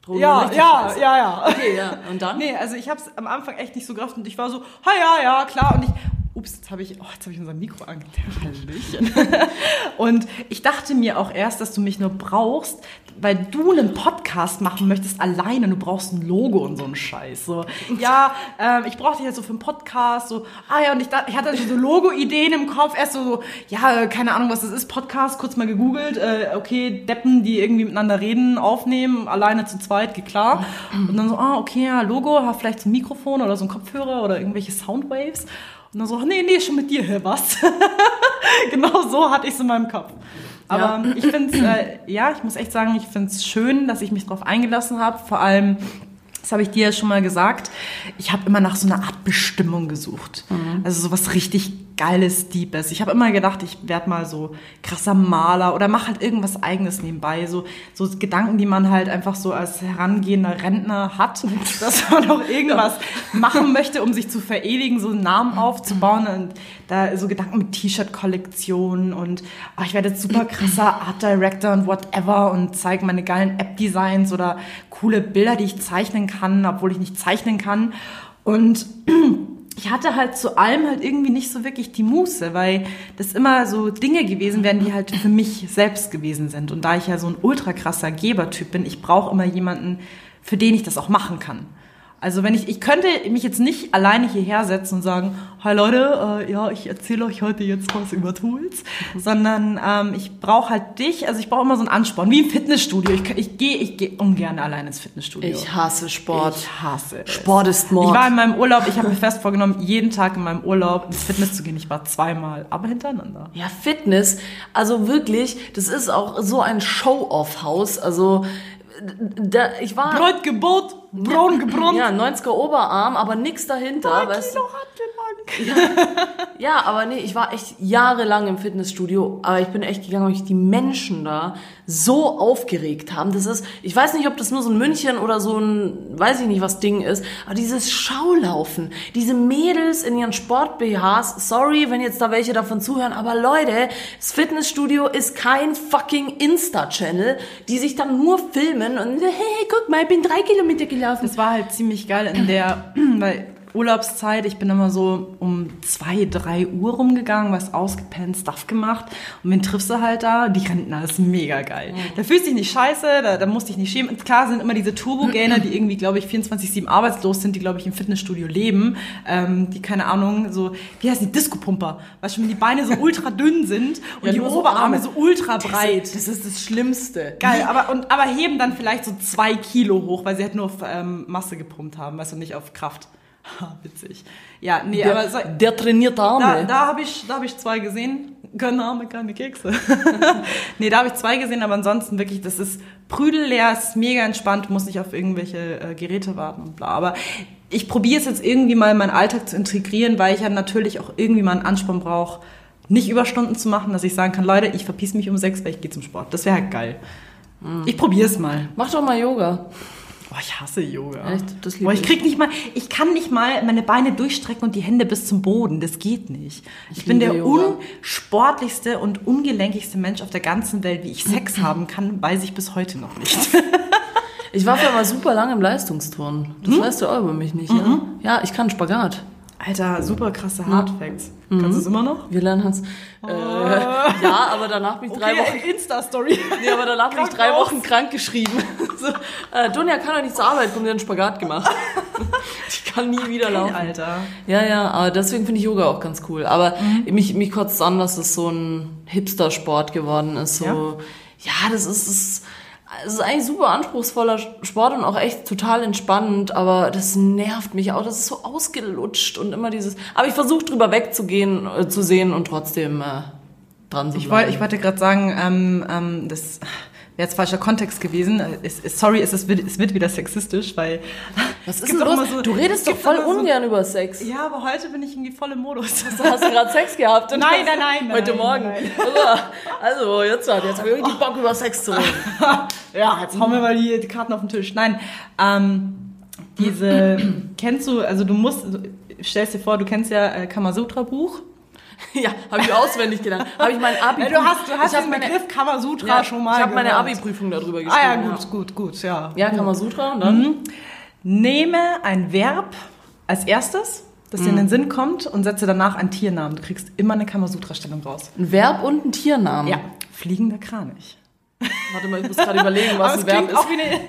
Drogen Ja, sind ja, scheiße. ja, ja. Okay, ja. Und dann? Nee, also ich habe es am Anfang echt nicht so gerafft und ich war so, ha ja, ja, klar. Und ich, ups, jetzt habe ich, oh, jetzt habe ich unser Mikro. Hallöchen. und ich dachte mir auch erst, dass du mich nur brauchst, weil du einen Podcast machen möchtest alleine. Du brauchst ein Logo und so einen Scheiß. So, ja, ähm, ich brauche dich jetzt so für einen Podcast. So, ah ja, und ich, ich hatte so Logo-Ideen im Kopf. Erst so, ja, äh, keine Ahnung, was das ist, Podcast. Kurz mal gegoogelt. Äh, okay, Deppen, die irgendwie miteinander reden, aufnehmen, alleine zu zweit, geht klar. Und dann so, ah, okay, ja, Logo, vielleicht so ein Mikrofon oder so ein Kopfhörer oder irgendwelche Soundwaves. Und dann so, nee, nee, schon mit dir, was? genau so hatte ich es in meinem Kopf. Aber ich finde es, äh, ja, ich muss echt sagen, ich finde es schön, dass ich mich darauf eingelassen habe. Vor allem, das habe ich dir ja schon mal gesagt, ich habe immer nach so einer Art Bestimmung gesucht. Also so was richtig Geiles, Deepes. Ich habe immer gedacht, ich werde mal so krasser Maler oder mache halt irgendwas Eigenes nebenbei. So, so Gedanken, die man halt einfach so als herangehender Rentner hat, dass man auch irgendwas machen möchte, um sich zu verewigen, so einen Namen aufzubauen. Und da so Gedanken mit T-Shirt-Kollektionen und oh, ich werde jetzt super krasser Art Director und whatever und zeige meine geilen App-Designs oder coole Bilder, die ich zeichnen kann, obwohl ich nicht zeichnen kann. Und ich hatte halt zu allem halt irgendwie nicht so wirklich die Muße, weil das immer so Dinge gewesen wären, die halt für mich selbst gewesen sind. Und da ich ja so ein ultra krasser Gebertyp bin, ich brauche immer jemanden, für den ich das auch machen kann. Also wenn ich, ich könnte mich jetzt nicht alleine hierher setzen und sagen, hi Leute, äh, ja, ich erzähle euch heute jetzt was über Tools, sondern ähm, ich brauche halt dich, also ich brauche immer so einen Ansporn, wie im Fitnessstudio. Ich, ich gehe ich geh ungern alleine ins Fitnessstudio. Ich hasse Sport. Ich hasse es. Sport ist Mord. Ich war in meinem Urlaub, ich habe mir fest vorgenommen, jeden Tag in meinem Urlaub ins Fitness zu gehen. Ich war zweimal, aber hintereinander. Ja, Fitness, also wirklich, das ist auch so ein Show-off-Haus. Also, da, ich war. Brotgebot, braun gebrannt. Ja, 90er Oberarm, aber nix dahinter. weißt du? Kilo Hantelbank. Ja, aber nee, ich war echt jahrelang im Fitnessstudio, aber ich bin echt gegangen, weil ich die Menschen da so aufgeregt haben. Das ist, ich weiß nicht, ob das nur so ein München oder so ein, weiß ich nicht, was Ding ist, aber dieses Schaulaufen, diese Mädels in ihren Sport-BHs, sorry, wenn jetzt da welche davon zuhören, aber Leute, das Fitnessstudio ist kein fucking Insta-Channel, die sich dann nur filmen und, hey, guck mal, ich bin drei Kilometer gelaufen. Das war halt ziemlich geil in der, weil Urlaubszeit, ich bin immer so um zwei, drei Uhr rumgegangen, was ausgepennt, Stuff gemacht. Und wen triffst du halt da? Die Rentner, das ist mega geil. Da fühlst du dich nicht scheiße, da, da musst du dich nicht schämen. Klar sind immer diese Turbo-Gainer, die irgendwie, glaube ich, 24-7 arbeitslos sind, die, glaube ich, im Fitnessstudio leben. Ähm, die, keine Ahnung, so, wie heißt die, Disco-Pumper. Weißt du, wenn die Beine so ultra dünn sind und Ja, die Oberarme Arme. so ultra breit. Das ist das Schlimmste. Geil, aber, und, aber heben dann vielleicht so zwei Kilo hoch, weil sie halt nur auf ähm, Masse gepumpt haben, weißt du, nicht auf Kraft. Ha, witzig. Ja, nee, Der, aber so, der trainiert Arme. da, da habe ich, da hab ich zwei gesehen. Keine Arme, keine Kekse. nee, da habe ich zwei gesehen, aber ansonsten wirklich, das ist prüdelleer, ist mega entspannt, muss nicht auf irgendwelche äh, Geräte warten und bla. Aber ich probiere es jetzt irgendwie mal in meinen Alltag zu integrieren, weil ich ja natürlich auch irgendwie mal einen Ansporn brauche, nicht Überstunden zu machen, dass ich sagen kann, Leute, ich verpiss mich um sechs, weil ich gehe zum Sport. Das wäre halt geil. Ich probiere es mal. Mach doch mal Yoga. Boah, ich hasse Yoga. Echt? Das liebe Boah, ich ich. krieg nicht mal, ich kann nicht mal meine Beine durchstrecken und die Hände bis zum Boden. Das geht nicht. Ich, bin liebe der Yoga. unsportlichste und ungelenkigste Mensch auf der ganzen Welt. Wie ich Sex haben kann, weiß ich bis heute noch nicht. Ich war für mal super lange im Leistungsturnen. Das Hm? weißt du auch über mich nicht, ja? Ja, ich kann Spagat. Alter, super krasse Hardfacts. Kannst du es immer noch? Wir lernen Hans. Äh, ja, aber danach bin ich drei Wochen. Insta-Story. Nee, aber danach bin ich drei Krankenhaus. Wochen krank geschrieben. So, äh, Dunja kann doch nicht zur Arbeit kommen, die hat einen Spagat gemacht. Ich kann nie wieder laufen. Alter. Ja, ja, aber deswegen finde ich Yoga auch ganz cool. Aber Mhm. mich, mich kotzt es an, dass es so ein Hipster-Sport geworden ist. So, Ja? ja, das ist, das, das ist eigentlich super anspruchsvoller Sport und auch echt total entspannend, aber das nervt mich auch. Das ist so ausgelutscht und immer dieses. Aber ich versuche drüber wegzugehen, äh, zu sehen und trotzdem äh, dran zu Ich, bleiben. wollte, ich wollte gerade sagen, ähm, ähm, das wäre jetzt falscher Kontext gewesen. Es, es, sorry, es, ist, es wird wieder sexistisch, weil. Was ist denn los? so- du es redest doch voll immer so- ungern über Sex. Ja, aber heute bin ich irgendwie voll im Modus. Hast du gerade Sex gehabt? Nein, nein, nein, Heute nein, Morgen. nein. Also, also jetzt, hat- jetzt habe ich irgendwie Bock über Sex zu reden. ja, jetzt hauen wir mal die, Karten auf den Tisch. Nein, ähm, diese, kennst du, also du musst, stellst dir vor, du kennst ja äh, Kamasutra-Buch. Ja, habe ich auswendig gelernt. Habe ich mein Abi. Ja, du hast, du hast ich den meine, Begriff Kamasutra ja, schon mal Ich habe meine. Abi-Prüfung darüber geschrieben. Ah ja, gut, gut, gut, ja. Ja, Kamasutra und dann? Nehme ein Verb als erstes, das dir in den Sinn kommt, und setze danach einen Tiernamen. Du kriegst immer eine Kamasutra-Stellung raus. Ein Verb und ein Tiernamen. Ja, fliegender Kranich. Warte mal, ich muss gerade überlegen, was ein Verb ist. auch wie eine...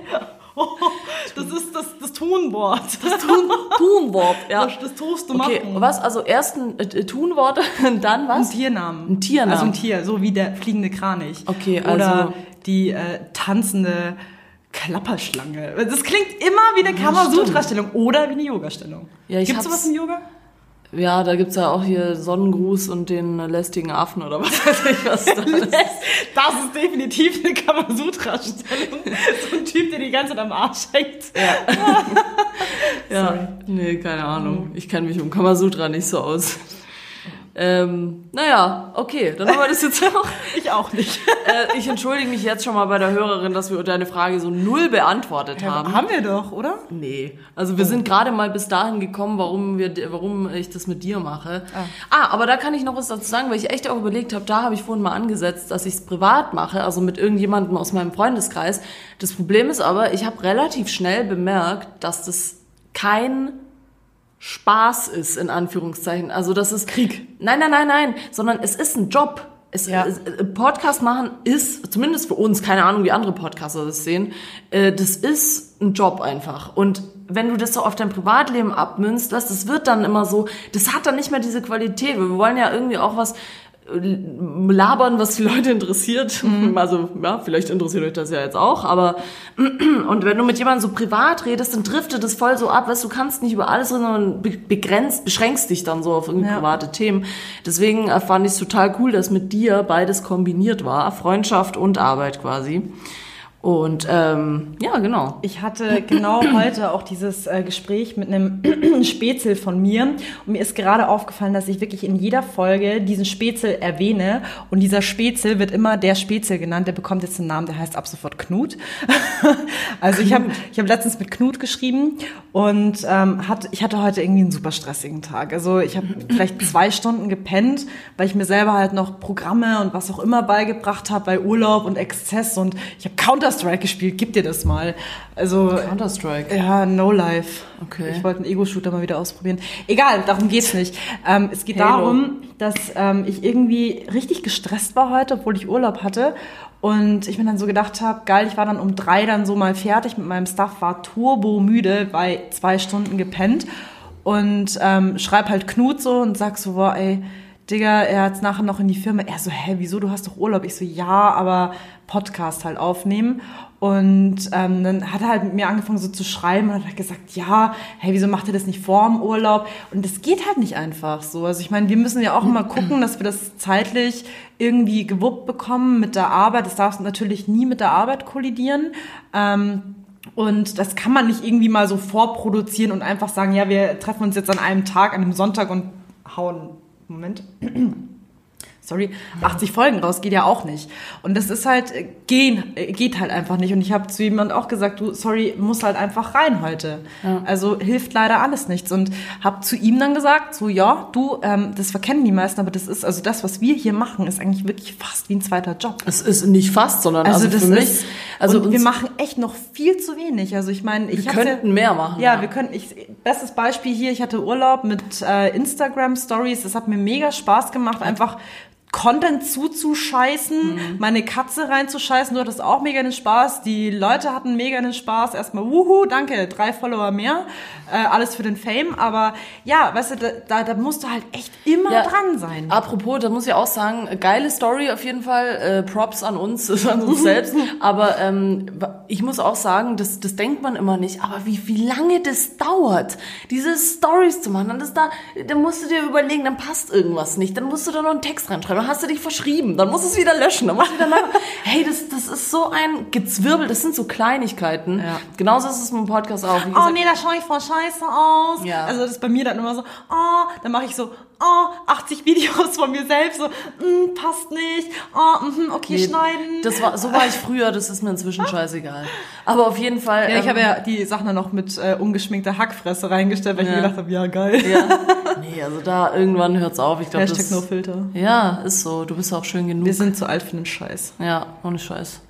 das ist das, das Tunwort. Das, Tun, Tunwort. Ja. das, das tust du Okay, machen. was? Also erst ein äh, äh, Tunwort und dann Ein was? Tiernamen. Ein Tiernamen. Also ein Tier, so wie der fliegende Kranich. Okay, Oder also- die äh, tanzende Klapperschlange. Das klingt immer wie eine Kamasutra-Stellung oder wie eine Yoga-Stellung. Ja, Gibt's hab's- sowas im Yoga? Ja, da gibt's ja auch hier Sonnengruß und den lästigen Affen oder was weiß ich was. Da ist. Das ist definitiv eine Kamasutra-Stellung. So ein Typ, der die ganze Zeit am Arsch hängt. Ja, nee, keine Ahnung. Ich kenne mich um Kamasutra nicht so aus. Ähm, naja, okay, dann haben wir das jetzt auch. Ich auch nicht. Äh, ich entschuldige mich jetzt schon mal bei der Hörerin, dass wir deine Frage so null beantwortet haben. Haben wir doch, oder? Nee, also wir sind gerade mal bis dahin gekommen, warum, wir, warum ich das mit dir mache. Ah. aber da kann ich noch was dazu sagen, weil ich echt auch überlegt habe, da habe ich vorhin mal angesetzt, dass ich es privat mache, also mit irgendjemandem aus meinem Freundeskreis. Das Problem ist aber, ich habe relativ schnell bemerkt, dass das kein Spaß ist, in Anführungszeichen. Also das ist Krieg. Nein, nein, nein, nein, sondern es ist ein Job. Es, Ja. es, äh, Podcast machen ist, zumindest für uns, keine Ahnung, wie andere Podcaster das sehen, äh, das ist ein Job einfach. Und wenn du das so auf dein Privatleben abmünzt, das, das wird dann immer so, das hat dann nicht mehr diese Qualität. Wir wollen ja irgendwie auch was labern, was die Leute interessiert. Also, ja, vielleicht interessiert euch das ja jetzt auch, aber und wenn du mit jemandem so privat redest, dann driftet es voll so ab, weißt du, kannst nicht über alles reden, sondern be- begrenzt, beschränkst dich dann so auf irgendwie Ja. private Themen. Deswegen äh, fand ich es total cool, dass mit dir beides kombiniert war, Freundschaft und Arbeit quasi. Und ähm, ja, genau. Ich hatte genau heute auch dieses äh, Gespräch mit einem Spätzle von mir und mir ist gerade aufgefallen, dass ich wirklich in jeder Folge diesen Spätzle erwähne und dieser Spätzle wird immer der Spätzle genannt, der bekommt jetzt einen Namen, der heißt ab sofort Knut. also ich habe ich hab letztens mit Knut geschrieben und ähm, hat, ich hatte heute irgendwie einen super stressigen Tag. Also ich habe vielleicht zwei Stunden gepennt, weil ich mir selber halt noch Programme und was auch immer beigebracht habe bei Urlaub und Exzess und ich habe Counter-Strike gespielt, gib dir das mal. Also Counter-Strike. ja, No Life. Okay. Ich wollte einen Ego-Shooter mal wieder ausprobieren. Egal, darum geht's nicht. Ähm, es geht Halo. darum, dass ähm, ich irgendwie richtig gestresst war heute, obwohl ich Urlaub hatte. Und ich mir dann so gedacht habe, geil, ich war dann um drei dann so mal fertig mit meinem Stuff, war turbo müde, bei zwei Stunden gepennt und ähm, schreib halt Knut so und sag so, boah, ey, Digga, er hat's nachher noch in die Firma. Er so, hä, wieso, du hast doch Urlaub? Ich so, ja, aber Podcast halt aufnehmen. Und ähm, dann hat er halt mit mir angefangen so zu schreiben und hat gesagt, ja, hey, wieso macht ihr das nicht vor dem Urlaub? Und das geht halt nicht einfach so. Also ich meine, wir müssen ja auch immer gucken, dass wir das zeitlich irgendwie gewuppt bekommen mit der Arbeit. Das darf natürlich nie mit der Arbeit kollidieren. Ähm, Und das kann man nicht irgendwie mal so vorproduzieren und einfach sagen, ja, wir treffen uns jetzt an einem Tag, an einem Sonntag und hauen. Moment sorry, 80 Folgen raus, geht ja auch nicht. Und das ist halt, äh, gehen, äh, geht halt einfach nicht. Und ich habe zu jemand auch gesagt, du, sorry, muss halt einfach rein heute. Ja. Also hilft leider alles nichts. Und habe zu ihm dann gesagt, so, ja, du, ähm, das verkennen die meisten, aber das ist, also das, was wir hier machen, ist eigentlich wirklich fast wie ein zweiter Job. Es ist nicht fast, sondern also, also das für mich, ist, also wir machen echt noch viel zu wenig. Also ich meine, ich wir könnten ja, mehr machen. Ja, ja, wir könnten, ich, bestes Beispiel hier, ich hatte Urlaub mit äh, Instagram Stories, das hat mir mega Spaß gemacht, einfach Content zuzuscheißen, mhm. meine Katze reinzuscheißen, du hattest auch mega den Spaß, die Leute hatten mega den Spaß, erstmal wuhu, danke, drei Follower mehr, äh, alles für den Fame, aber ja, weißt du, da, da musst du halt echt immer ja, dran sein. Apropos, da muss ich auch sagen, geile Story auf jeden Fall, äh, Props an uns, an uns selbst, aber ähm, ich muss auch sagen, das, das denkt man immer nicht, aber wie, wie lange das dauert, diese Stories zu machen, dann, das da, dann musst du dir überlegen, dann passt irgendwas nicht, dann musst du da noch einen Text reinschreiben, dann hast du dich verschrieben, dann musst du es wieder löschen, dann musst du wieder neu. hey, das, das ist so ein Gezwirbel, das sind so Kleinigkeiten. Ja. Genauso ist es mit dem Podcast auch. Wie oh nee, da schaue ich voll scheiße aus. Ja. Also das ist bei mir dann immer so, oh, dann mache ich so, oh, 80 Videos von mir selbst, so, mm, passt nicht, oh, mm, okay, nee, schneiden. Das war, so war ich früher, das ist mir inzwischen scheißegal. Aber auf jeden Fall. Ja, ich ähm, habe ja die Sachen dann noch mit äh, ungeschminkter Hackfresse reingestellt, weil ja. ich mir gedacht habe, ja, geil. Ja. Nee, also da irgendwann hört's auf. Ich glaub, Hashtag das, no filter. Ja, ist so. Du bist auch schön genug. Wir sind zu alt für den Scheiß. Ja, ohne Scheiß.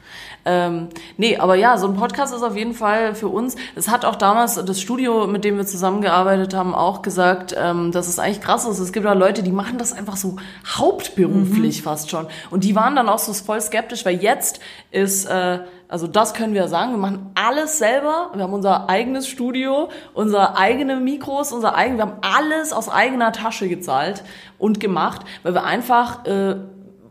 Ähm, nee, aber ja, so ein Podcast ist auf jeden Fall für uns. Es hat auch damals das Studio, mit dem wir zusammengearbeitet haben, auch gesagt, ähm, dass es eigentlich krass ist. Es gibt da Leute, die machen das einfach so hauptberuflich mhm. fast schon. Und die waren dann auch so voll skeptisch, weil jetzt ist, äh, also das können wir sagen, wir machen alles selber. Wir haben unser eigenes Studio, unsere eigene Mikros, unser eigen, wir haben alles aus eigener Tasche gezahlt und gemacht, weil wir einfach äh,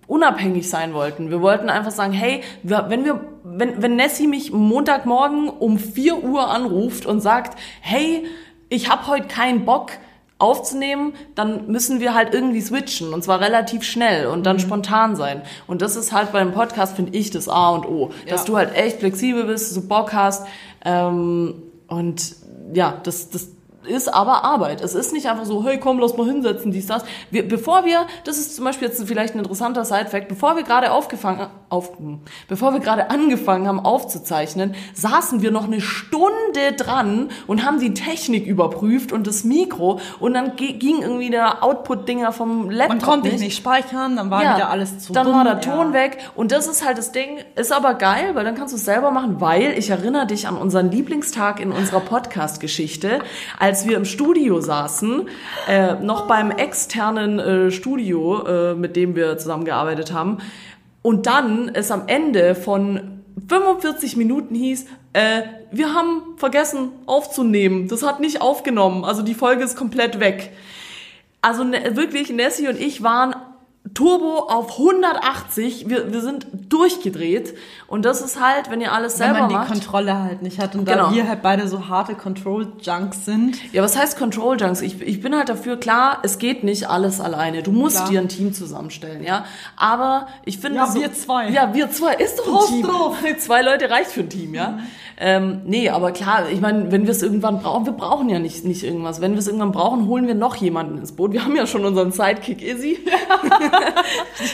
unabhängig sein wollten. Wir wollten einfach sagen, hey, wenn wir, wenn, wenn Nessie mich Montagmorgen um 4 Uhr anruft und sagt, hey, ich habe heute keinen Bock aufzunehmen, dann müssen wir halt irgendwie switchen und zwar relativ schnell und dann mhm. spontan sein. Und das ist halt beim Podcast, finde ich, das A und O. Ja. Dass du halt echt flexibel bist, so Bock hast ähm, und ja, das, das, ist aber Arbeit. Es ist nicht einfach so, hey, komm, lass mal hinsetzen, dies, das. Wir, bevor wir, das ist zum Beispiel jetzt vielleicht ein interessanter Side-Fact, bevor wir gerade aufgefangen, auf, bevor wir gerade angefangen haben aufzuzeichnen, saßen wir noch eine Stunde dran und haben die Technik überprüft und das Mikro und dann ging irgendwie der Output-Dinger vom Laptop Man konnte nicht. nicht speichern, dann war ja, wieder alles zu Dann dumm, war der Ton ja. weg und das ist halt das Ding, ist aber geil, weil dann kannst du es selber machen, weil ich erinnere dich an unseren Lieblingstag in unserer Podcast-Geschichte, als als wir im Studio saßen, äh, noch beim externen äh, Studio, äh, mit dem wir zusammengearbeitet haben, und dann es am Ende von 45 Minuten hieß, äh, wir haben vergessen aufzunehmen. Das hat nicht aufgenommen. Also die Folge ist komplett weg. Also ne, wirklich, Nessie und ich waren Turbo auf 180. Wir, wir sind durchgedreht. Und das ist halt, wenn ihr alles selber macht. Wenn man die macht, Kontrolle halt nicht hat. Und genau. da wir halt beide so harte Control-Junks sind. Ja, was heißt Control-Junks? Ich, ich bin halt dafür, klar, es geht nicht alles alleine. Du musst klar. dir ein Team zusammenstellen, ja. Aber ich finde Ja, so, wir zwei. Ja, wir zwei. Ist doch ein Team. drauf. Zwei Leute reicht für ein Team, ja. Mhm. Ähm, nee, aber klar, ich meine, wenn wir es irgendwann brauchen, wir brauchen ja nicht, nicht irgendwas. Wenn wir es irgendwann brauchen, holen wir noch jemanden ins Boot. Wir haben ja schon unseren Sidekick Izzy.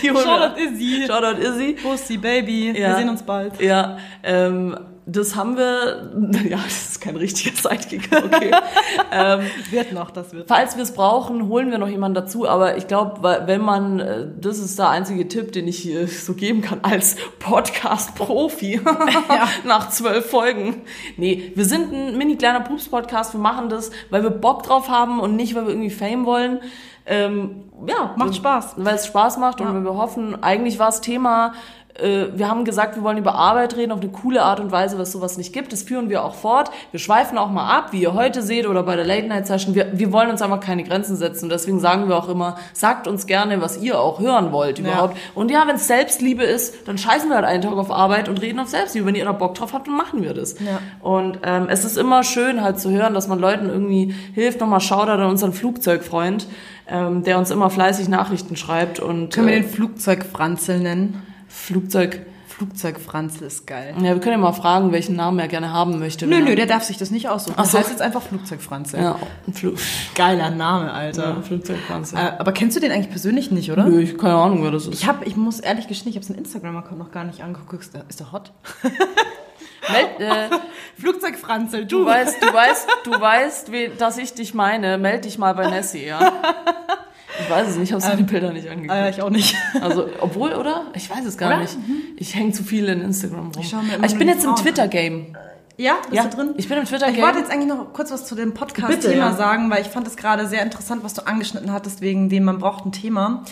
Shoutout Izzy. Shoutout Izzy. Bussi, Baby. Ja. Wir sehen uns bald. Ja, ähm, das haben wir, ja, das ist kein richtiger Sidekick, okay. ähm, wird noch, das wird. Falls wir es brauchen, holen wir noch jemanden dazu, aber ich glaube, wenn man, äh, das ist der einzige Tipp, den ich hier so geben kann als Podcast-Profi ja. nach zwölf Folgen. Nee, wir sind ein mini kleiner Pups-Podcast, wir machen das, weil wir Bock drauf haben und nicht, weil wir irgendwie Fame wollen. Ähm, ja, macht Spaß. Weil es Spaß macht und ja. wir hoffen, eigentlich war das Thema wir haben gesagt, wir wollen über Arbeit reden auf eine coole Art und Weise, was sowas nicht gibt. Das führen wir auch fort. Wir schweifen auch mal ab, wie ihr heute seht oder bei der Late Night Session. Wir, wir wollen uns einfach keine Grenzen setzen. Deswegen sagen wir auch immer, sagt uns gerne, was ihr auch hören wollt überhaupt. Ja. Und ja, wenn es Selbstliebe ist, dann scheißen wir halt einen Tag auf Arbeit und reden auf Selbstliebe. Wenn ihr da Bock drauf habt, dann machen wir das. Ja. Und ähm, es ist immer schön halt zu hören, dass man Leuten irgendwie hilft. Nochmal Shoutout an unseren Flugzeugfreund, ähm, der uns immer fleißig Nachrichten schreibt. Und, Können äh, wir den Flugzeugfranzel nennen? Flugzeug. Flugzeugfranzel ist geil. Ja, wir können ja mal fragen, welchen Namen er gerne haben möchte. Nö, nö, er- der darf sich das nicht aussuchen. Ach Das so. heißt jetzt einfach Flugzeugfranzel. Ja, ein Flug. Geiler Name, Alter. Ja, Flugzeugpanzer. Äh, aber kennst du den eigentlich persönlich nicht, oder? Nö, ich keine Ahnung, wer das ist. Ich hab, ich muss ehrlich gestehen, ich habe seinen Instagram-Account noch gar nicht angeguckt. Ist der, hot? Meld, äh, Flugzeugfranzel, du weißt, du weißt, du weißt, wie, dass ich dich meine. Meld dich mal bei Nessie, ja. Ich weiß es nicht, ich habe seine Bilder nicht angeguckt. Äh, ich auch nicht. Also, obwohl, oder? Ich weiß es gar Oder? nicht. Ich hänge zu viel in Instagram rum. Ich schau mir immer Aber ich bin die jetzt im. Twitter-Game. Ja, bist Ja, du drin? ich bin im Ich wollte jetzt eigentlich noch kurz was zu dem Podcast-Thema ja. sagen, weil ich fand es gerade sehr interessant, was du angeschnitten hattest, wegen dem man braucht ein Thema.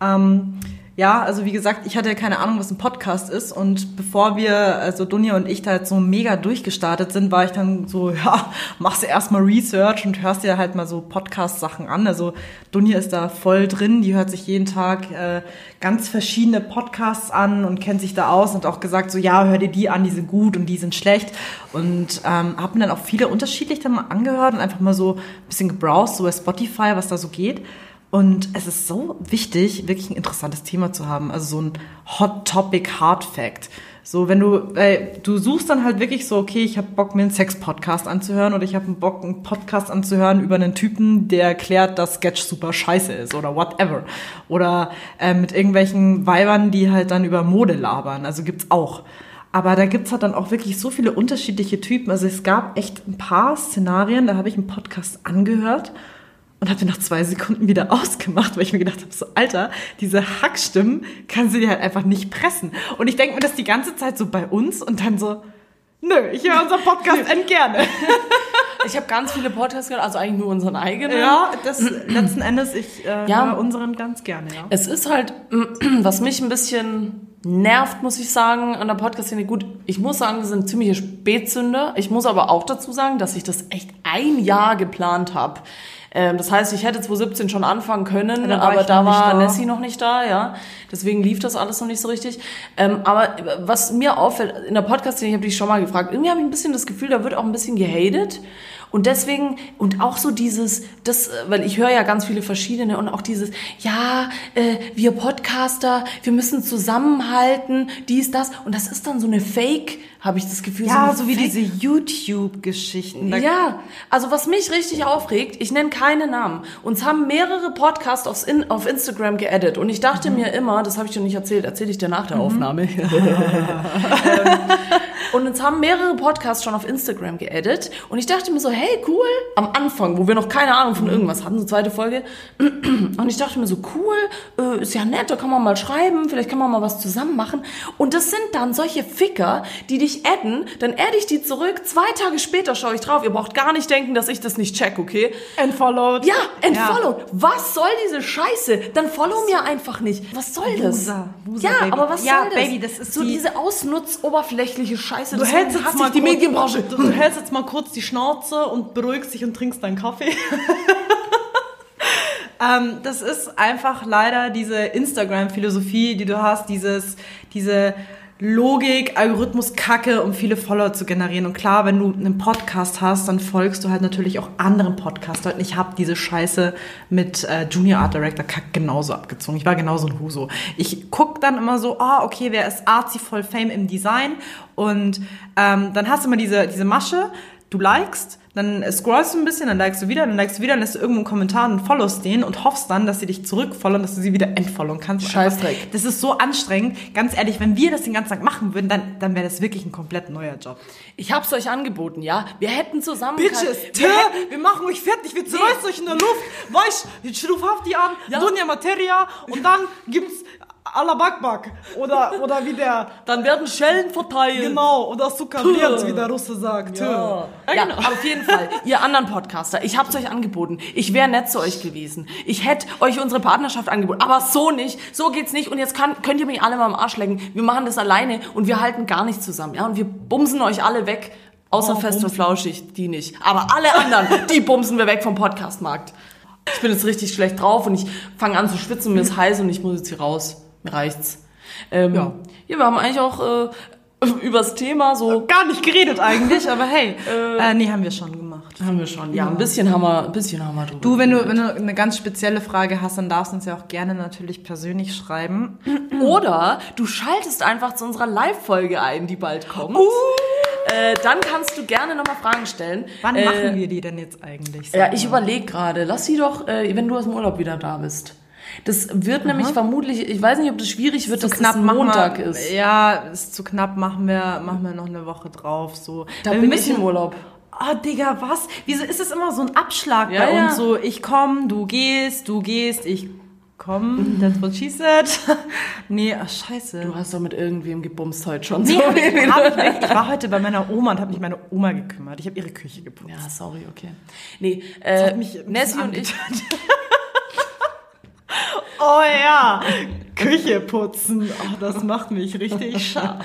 Ähm, ja, also wie gesagt, ich hatte ja keine Ahnung, was ein Podcast ist und bevor wir, also Dunja und ich da jetzt so mega durchgestartet sind, war ich dann so, ja, machst du erstmal Research und hörst dir halt mal so Podcast-Sachen an. Also Dunja ist da voll drin, die hört sich jeden Tag äh, ganz verschiedene Podcasts an und kennt sich da aus und auch gesagt so, ja, hör dir die an, die sind gut und die sind schlecht und ähm, habe mir dann auch viele unterschiedlich dann mal angehört und einfach mal so ein bisschen gebrowst, so bei Spotify, was da so geht. Und es ist so wichtig, wirklich ein interessantes Thema zu haben. Also so ein Hot Topic Hard Fact. So, wenn du, äh, du suchst dann halt wirklich so, okay, ich habe Bock, mir einen Sex-Podcast anzuhören oder ich habe Bock, einen Podcast anzuhören über einen Typen, der erklärt, dass Sketch super scheiße ist oder whatever. Oder äh, mit irgendwelchen Weibern, die halt dann über Mode labern. Also gibt's auch. Aber da gibt's halt dann auch wirklich so viele unterschiedliche Typen. Also es gab echt ein paar Szenarien, da habe ich einen Podcast angehört und habe den nach zwei Sekunden wieder ausgemacht, weil ich mir gedacht habe, so Alter, diese Hackstimmen kannst du dir halt einfach nicht pressen. Und ich denke mir das die ganze Zeit so bei uns und dann so, nö, ich höre unseren Podcast end gerne. Ich habe ganz viele Podcasts gehört, also eigentlich nur unseren eigenen. Ja, das letzten Endes, ich äh, Ja. höre unseren ganz gerne, ja. Es ist halt, was mich ein bisschen nervt, muss ich sagen, an der Podcast-Szene. Gut, ich muss sagen, wir sind ziemliche Spätzünder. Ich muss aber auch dazu sagen, dass ich das echt ein Jahr geplant habe. Ähm, das heißt, ich hätte 2017 schon anfangen können, war aber da war da. Nessie noch nicht da, ja. Deswegen lief das alles noch nicht so richtig. Ähm, aber was mir auffällt, in der Podcast-Szene, ich habe dich schon mal gefragt, irgendwie habe ich ein bisschen das Gefühl, da wird auch ein bisschen gehatet. Und deswegen, und auch so dieses, das, äh, weil ich höre ja ganz viele verschiedene und auch dieses, ja, äh, wir Podcaster, wir müssen zusammenhalten, dies, das. Und das ist dann so eine Fake, habe ich das Gefühl. Ja, eine so wie diese YouTube-Geschichten. Ja, also was mich richtig aufregt, ich nenne keine Namen. Uns haben mehrere Podcasts aufs in, auf Instagram geedit und ich dachte Mhm. mir immer, das habe ich dir nicht erzählt, erzähle ich dir nach der Aufnahme. ähm, und uns haben mehrere Podcasts schon auf Instagram geedit und ich dachte mir so, hey cool, am Anfang, wo wir noch keine Ahnung Mhm. von irgendwas hatten, so zweite Folge. Und ich dachte mir so, cool, äh, ist ja nett, da kann man mal schreiben, vielleicht kann man mal was zusammen machen. Und das sind dann solche Ficker, die dich adden, dann adde ich die zurück, zwei Tage später schaue ich drauf. Ihr braucht gar nicht denken, dass ich das nicht check, okay? Unfollowed. Ja, entfollow. Was soll diese Scheiße? Dann follow mir einfach nicht. Was soll das? Loser, Loser, ja, Baby. aber was Ja, soll das? Baby, das ist so die- diese ausnutz-oberflächliche Scheiße. Du hältst, jetzt mal die kurz, Medienbranche. Du, du hältst jetzt mal kurz die Schnauze und beruhigst dich und trinkst deinen Kaffee. ähm, das ist einfach leider diese Instagram-Philosophie, die du hast, dieses, diese Logik, Algorithmus, Kacke, um viele Follower zu generieren. Und klar, wenn du einen Podcast hast, dann folgst du halt natürlich auch anderen Podcastern. Ich habe diese Scheiße mit äh, Junior Art Director Kack genauso abgezogen. Ich war genauso ein Huso. Ich guck dann immer so, ah, okay, wer ist artsy voll Fame im Design? Und ähm, dann hast du immer diese, diese Masche, du likest, dann scrollst du ein bisschen, dann likest du wieder, dann likest du wieder, dann lässt du irgendwo einen Kommentar und followst den und hoffst dann, dass sie dich zurückfollowen, dass du sie wieder entfollowen kannst. Scheißdreck. Das ist so anstrengend. Ganz ehrlich, wenn wir das den ganzen Tag machen würden, dann, dann wäre das wirklich ein komplett neuer Job. Ich hab's euch angeboten, ja? Wir hätten zusammen... Bitches, wir hätten, wir machen euch fertig, wir zerreißen euch in der Luft. Weißt, ich ruf Hafti an, Ja. Dunja Materia und dann gibt's Allah Bakbak. Oder, oder wie der, dann werden Schellen verteilt. genau, oder Sukabliert, wie der Russe sagt. Tö. Ja, Ja, genau. auf jeden Fall, ihr anderen Podcaster, ich hab's euch angeboten. Ich wäre nett zu euch gewesen. Ich hätte euch unsere Partnerschaft angeboten. Aber so nicht. So geht's nicht. Und jetzt kann, könnt ihr mich alle mal am Arsch lecken. Wir machen das alleine und wir halten gar nicht zusammen. Ja, und wir bumsen euch alle weg. Außer Oh, fest und bumsen. flauschig, die nicht. Aber alle anderen, die bumsen wir weg vom Podcastmarkt. Ich bin jetzt richtig schlecht drauf und ich fange an zu schwitzen, mir ist heiß und ich muss jetzt hier raus. Mir reicht's. Ähm, ja. Ja. ja, wir haben eigentlich auch äh, übers Thema so. Gar nicht geredet eigentlich, aber hey. Äh, nee, haben wir schon gemacht. Haben wir schon. Ja, ein bisschen haben wir, ein bisschen haben wir drüber. Du, wenn du, wenn du eine ganz spezielle Frage hast, dann darfst du uns ja auch gerne natürlich persönlich schreiben. Oder du schaltest einfach zu unserer Live-Folge ein, die bald kommt. Äh, dann kannst du gerne nochmal Fragen stellen. Wann äh, machen wir die denn jetzt eigentlich? Ja, ich überlege gerade. Lass sie doch, äh, wenn du aus dem Urlaub wieder da bist. Das wird nämlich vermutlich, ich weiß nicht, ob das schwierig wird, dass das ein machen Montag wir, ist. Ja, ist zu knapp, machen wir, machen wir noch eine Woche drauf. So. Da Wenn bin wir ich im Urlaub. Ah, Digga, was? Wieso ist es immer so ein Abschlag Ja, bei ja. uns? So, ich komm, du gehst, du gehst, ich komm, that's what she said. nee, ach, scheiße. Du hast doch mit irgendwem gebumst heute schon. Nee, so hab ich, hab ich, nicht. ich war heute bei meiner Oma und habe mich meine Oma gekümmert. Ich habe ihre Küche geputzt. Ja, sorry, okay. Nee, äh, Nessie und ich, Oh ja, Küche putzen. Oh, das macht mich richtig scharf.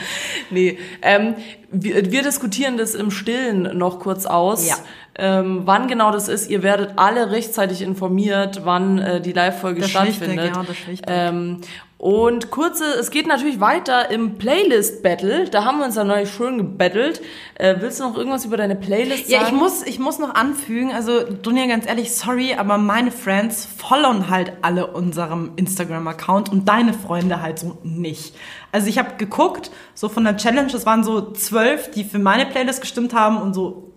nee, ähm, wir, wir diskutieren das im Stillen noch kurz aus. Ja. Ähm, wann genau das ist, ihr werdet alle rechtzeitig informiert, wann äh, die Live-Folge wichtig, stattfindet. ja, das ist wichtig. Ähm, und kurze, es geht natürlich weiter im Playlist-Battle. Da haben wir uns ja neulich schön gebettelt. Äh, willst du noch irgendwas über deine Playlist sagen? Ja, ich muss, ich muss noch anfügen, also Dunja, ganz ehrlich, sorry, aber meine Friends followen halt alle unserem Instagram-Account und deine Freunde halt so nicht. Also ich habe geguckt, so von der Challenge, es waren so zwölf, die für meine Playlist gestimmt haben und so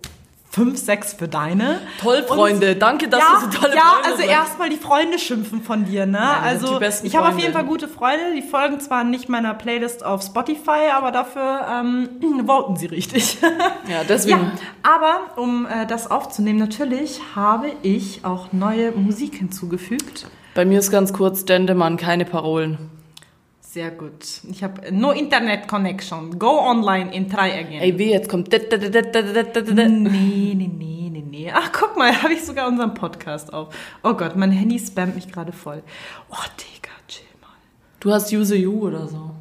fünf, sechs für deine. Toll, Freunde. Danke, dass ja, du so tolle ja, Freunde also seid. erstmal die Freunde schimpfen von dir, ne? Nein, also die besten ich habe auf jeden Fall gute Freunde, die folgen zwar nicht meiner Playlist auf Spotify, aber dafür ähm, voten sie richtig. Ja, deswegen. Ja, aber um äh, das aufzunehmen, natürlich habe ich auch neue Musik hinzugefügt. Bei mir ist ganz kurz Dendemann, keine Parolen. Sehr gut. Ich habe no Internet Connection. Go online in try again. Ey, weh, jetzt kommt. Nee, nee, nee, nee, nee. Ach, guck mal, habe ich sogar unseren Podcast auf. Oh Gott, mein Handy spammt mich gerade voll. Oh, Digga, chill mal. Du hast Use You oder so.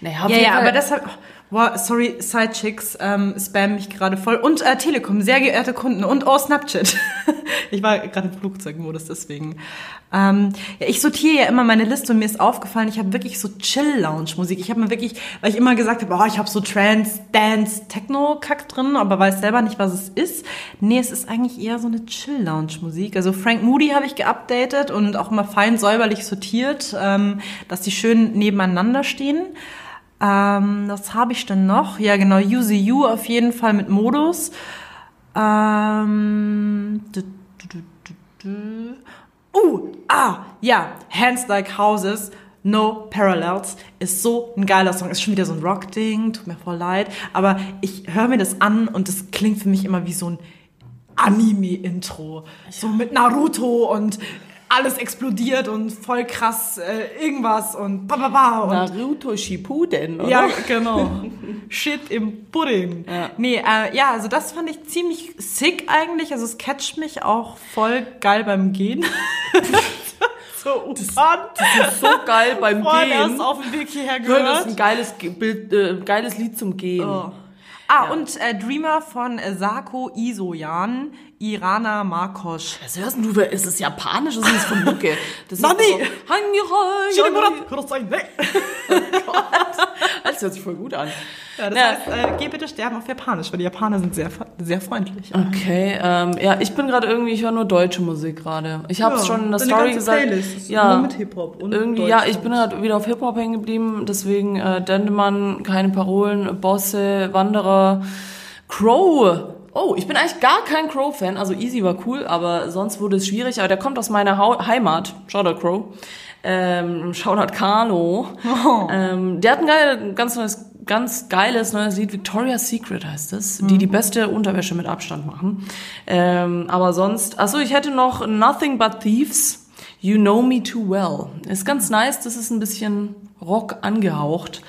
Naja, auf Ja, ja, aber deshalb. Wow, sorry, Sidechicks ähm, spammen mich gerade voll. Und äh, Telekom, sehr geehrte Kunden. Und oh, Snapchat. ich war gerade im Flugzeugmodus, deswegen. Ähm, ja, ich sortiere ja immer meine Liste und mir ist aufgefallen, ich habe wirklich so Chill-Lounge-Musik. Ich habe mir wirklich, weil ich immer gesagt habe, oh, ich habe so Trance, Dance, Techno-Kack drin, aber weiß selber nicht, was es ist. Nee, es ist eigentlich eher so eine Chill-Lounge-Musik. Also Frank Moody habe ich geupdatet und auch immer fein säuberlich sortiert, ähm, dass die schön nebeneinander stehen. Ähm, was habe ich denn noch? Ja, genau, Use You auf jeden Fall mit Modus. Ähm, du, du, du. Uh, ah, ja, Hands Like Houses, No Parallels ist so ein geiler Song. Ist schon wieder so ein Rock-Ding, tut mir voll leid. Aber ich höre mir das an und das klingt für mich immer wie so ein Anime-Intro. So mit Naruto und alles explodiert und voll krass äh, irgendwas und ba, ba, ba und Naruto Shippuden, oder? ja, genau. Shit im Pudding. Ja. Nee, äh, ja, also das fand ich ziemlich sick eigentlich. Also es catcht mich auch voll geil beim Gehen. so U-Bahn. Das ist so geil beim Vorhin Gehen. erst auf dem Weg hierher Das ist gehört. ein geiles, Ge- Bild, äh, geiles Lied zum Gehen. Oh. Ah, und äh, Dreamer von äh, Sako Isoyan, Irana Markosch. Was hörst du? Ist es japanisch oder ist es von Mucke? Das ist Nani! So, Ja, das hört sich voll gut an. das Ja. heißt, äh, geh bitte sterben auf Japanisch, weil die Japaner sind sehr, sehr freundlich. Okay, ähm, ja, ich bin gerade irgendwie, ich höre nur deutsche Musik gerade. Ich habe es schon in der Story gesagt. ja, Hip-Hop und irgendwie, ja, ich bin halt wieder auf Hip-Hop hängen geblieben, deswegen äh, Dendemann, keine Parolen, Bosse, Wanderer, Crow. Oh, ich bin eigentlich gar kein Crow-Fan. Also Easy war cool, aber sonst wurde es schwierig. Aber der kommt aus meiner Hau Heimat. Shoutout Crow. Ähm, Shoutout Carlo. Ähm, der hat ein geil, ganz neues, ganz geiles neues Lied. Victoria's Secret heißt es. Die die beste Unterwäsche mit Abstand machen. Ähm, aber sonst, achso, ich hätte noch Nothing But Thieves. You Know Me Too Well. Ist ganz nice. Das ist ein bisschen Rock angehaucht.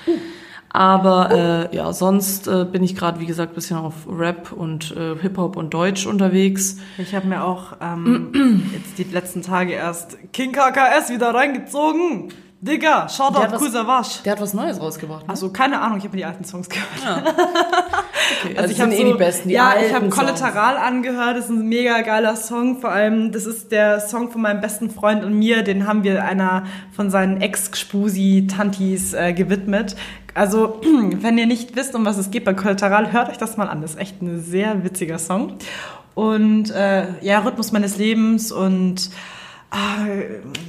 Aber äh, ja, sonst äh, bin ich gerade, wie gesagt, bisschen auf Rap und äh, Hip-Hop und Deutsch unterwegs. Ich habe mir auch ähm, jetzt die letzten Tage erst King KKS wieder reingezogen. Digga, Der Shoutout was- Kusawasch. Der hat was Neues rausgebracht. Ne? Also keine Ahnung, ich habe mir die alten Songs gehört. okay. Also ich ich habe sind eh die besten, die ja, ich habe. Kollateral angehört. Das ist ein mega geiler Song. Vor allem, das ist der Song von meinem besten Freund und mir. Den haben wir einer von seinen Ex-Spusi-Tantis äh, gewidmet. Also, wenn ihr nicht wisst, um was es geht bei Kollateral, hört euch das mal an. Das ist echt ein sehr witziger Song. Und äh, ja, Rhythmus meines Lebens und ah,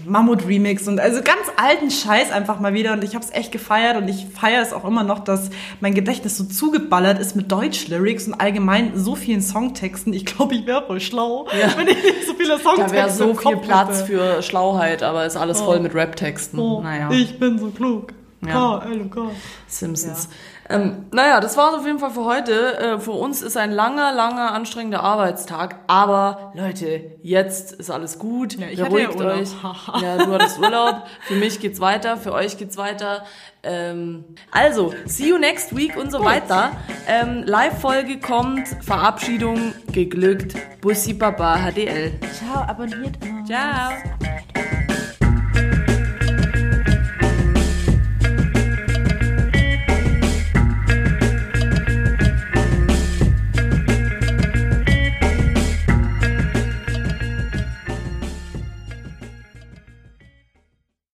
Mammut Remix und also ganz alten Scheiß einfach mal wieder und ich habe es echt gefeiert und ich feiere es auch immer noch, dass mein Gedächtnis so zugeballert ist mit Deutsch-Lyrics und allgemein so vielen Songtexten. Ich glaube, ich wäre voll schlau, Ja. wenn ich nicht so viele Songtexte Da wäre so viel Platz hätte. für Schlauheit, aber ist alles voll mit Rap-Texten. Oh, naja, Ich bin so klug. Ja. K, L und K. Simpsons. Ähm, naja, das war's auf jeden Fall für heute. Äh, für uns ist ein langer, langer, anstrengender Arbeitstag. Aber Leute, jetzt ist alles gut. Ja, ich hatte ja Beruhigt Urlaub. euch. ja, du hattest Urlaub. Für mich geht's weiter, für euch geht's weiter. Ähm, also, see you next week und so weiter. Ähm, Live-Folge kommt, Verabschiedung geglückt. Bussi Baba HDL. Ciao, abonniert uns. Ciao.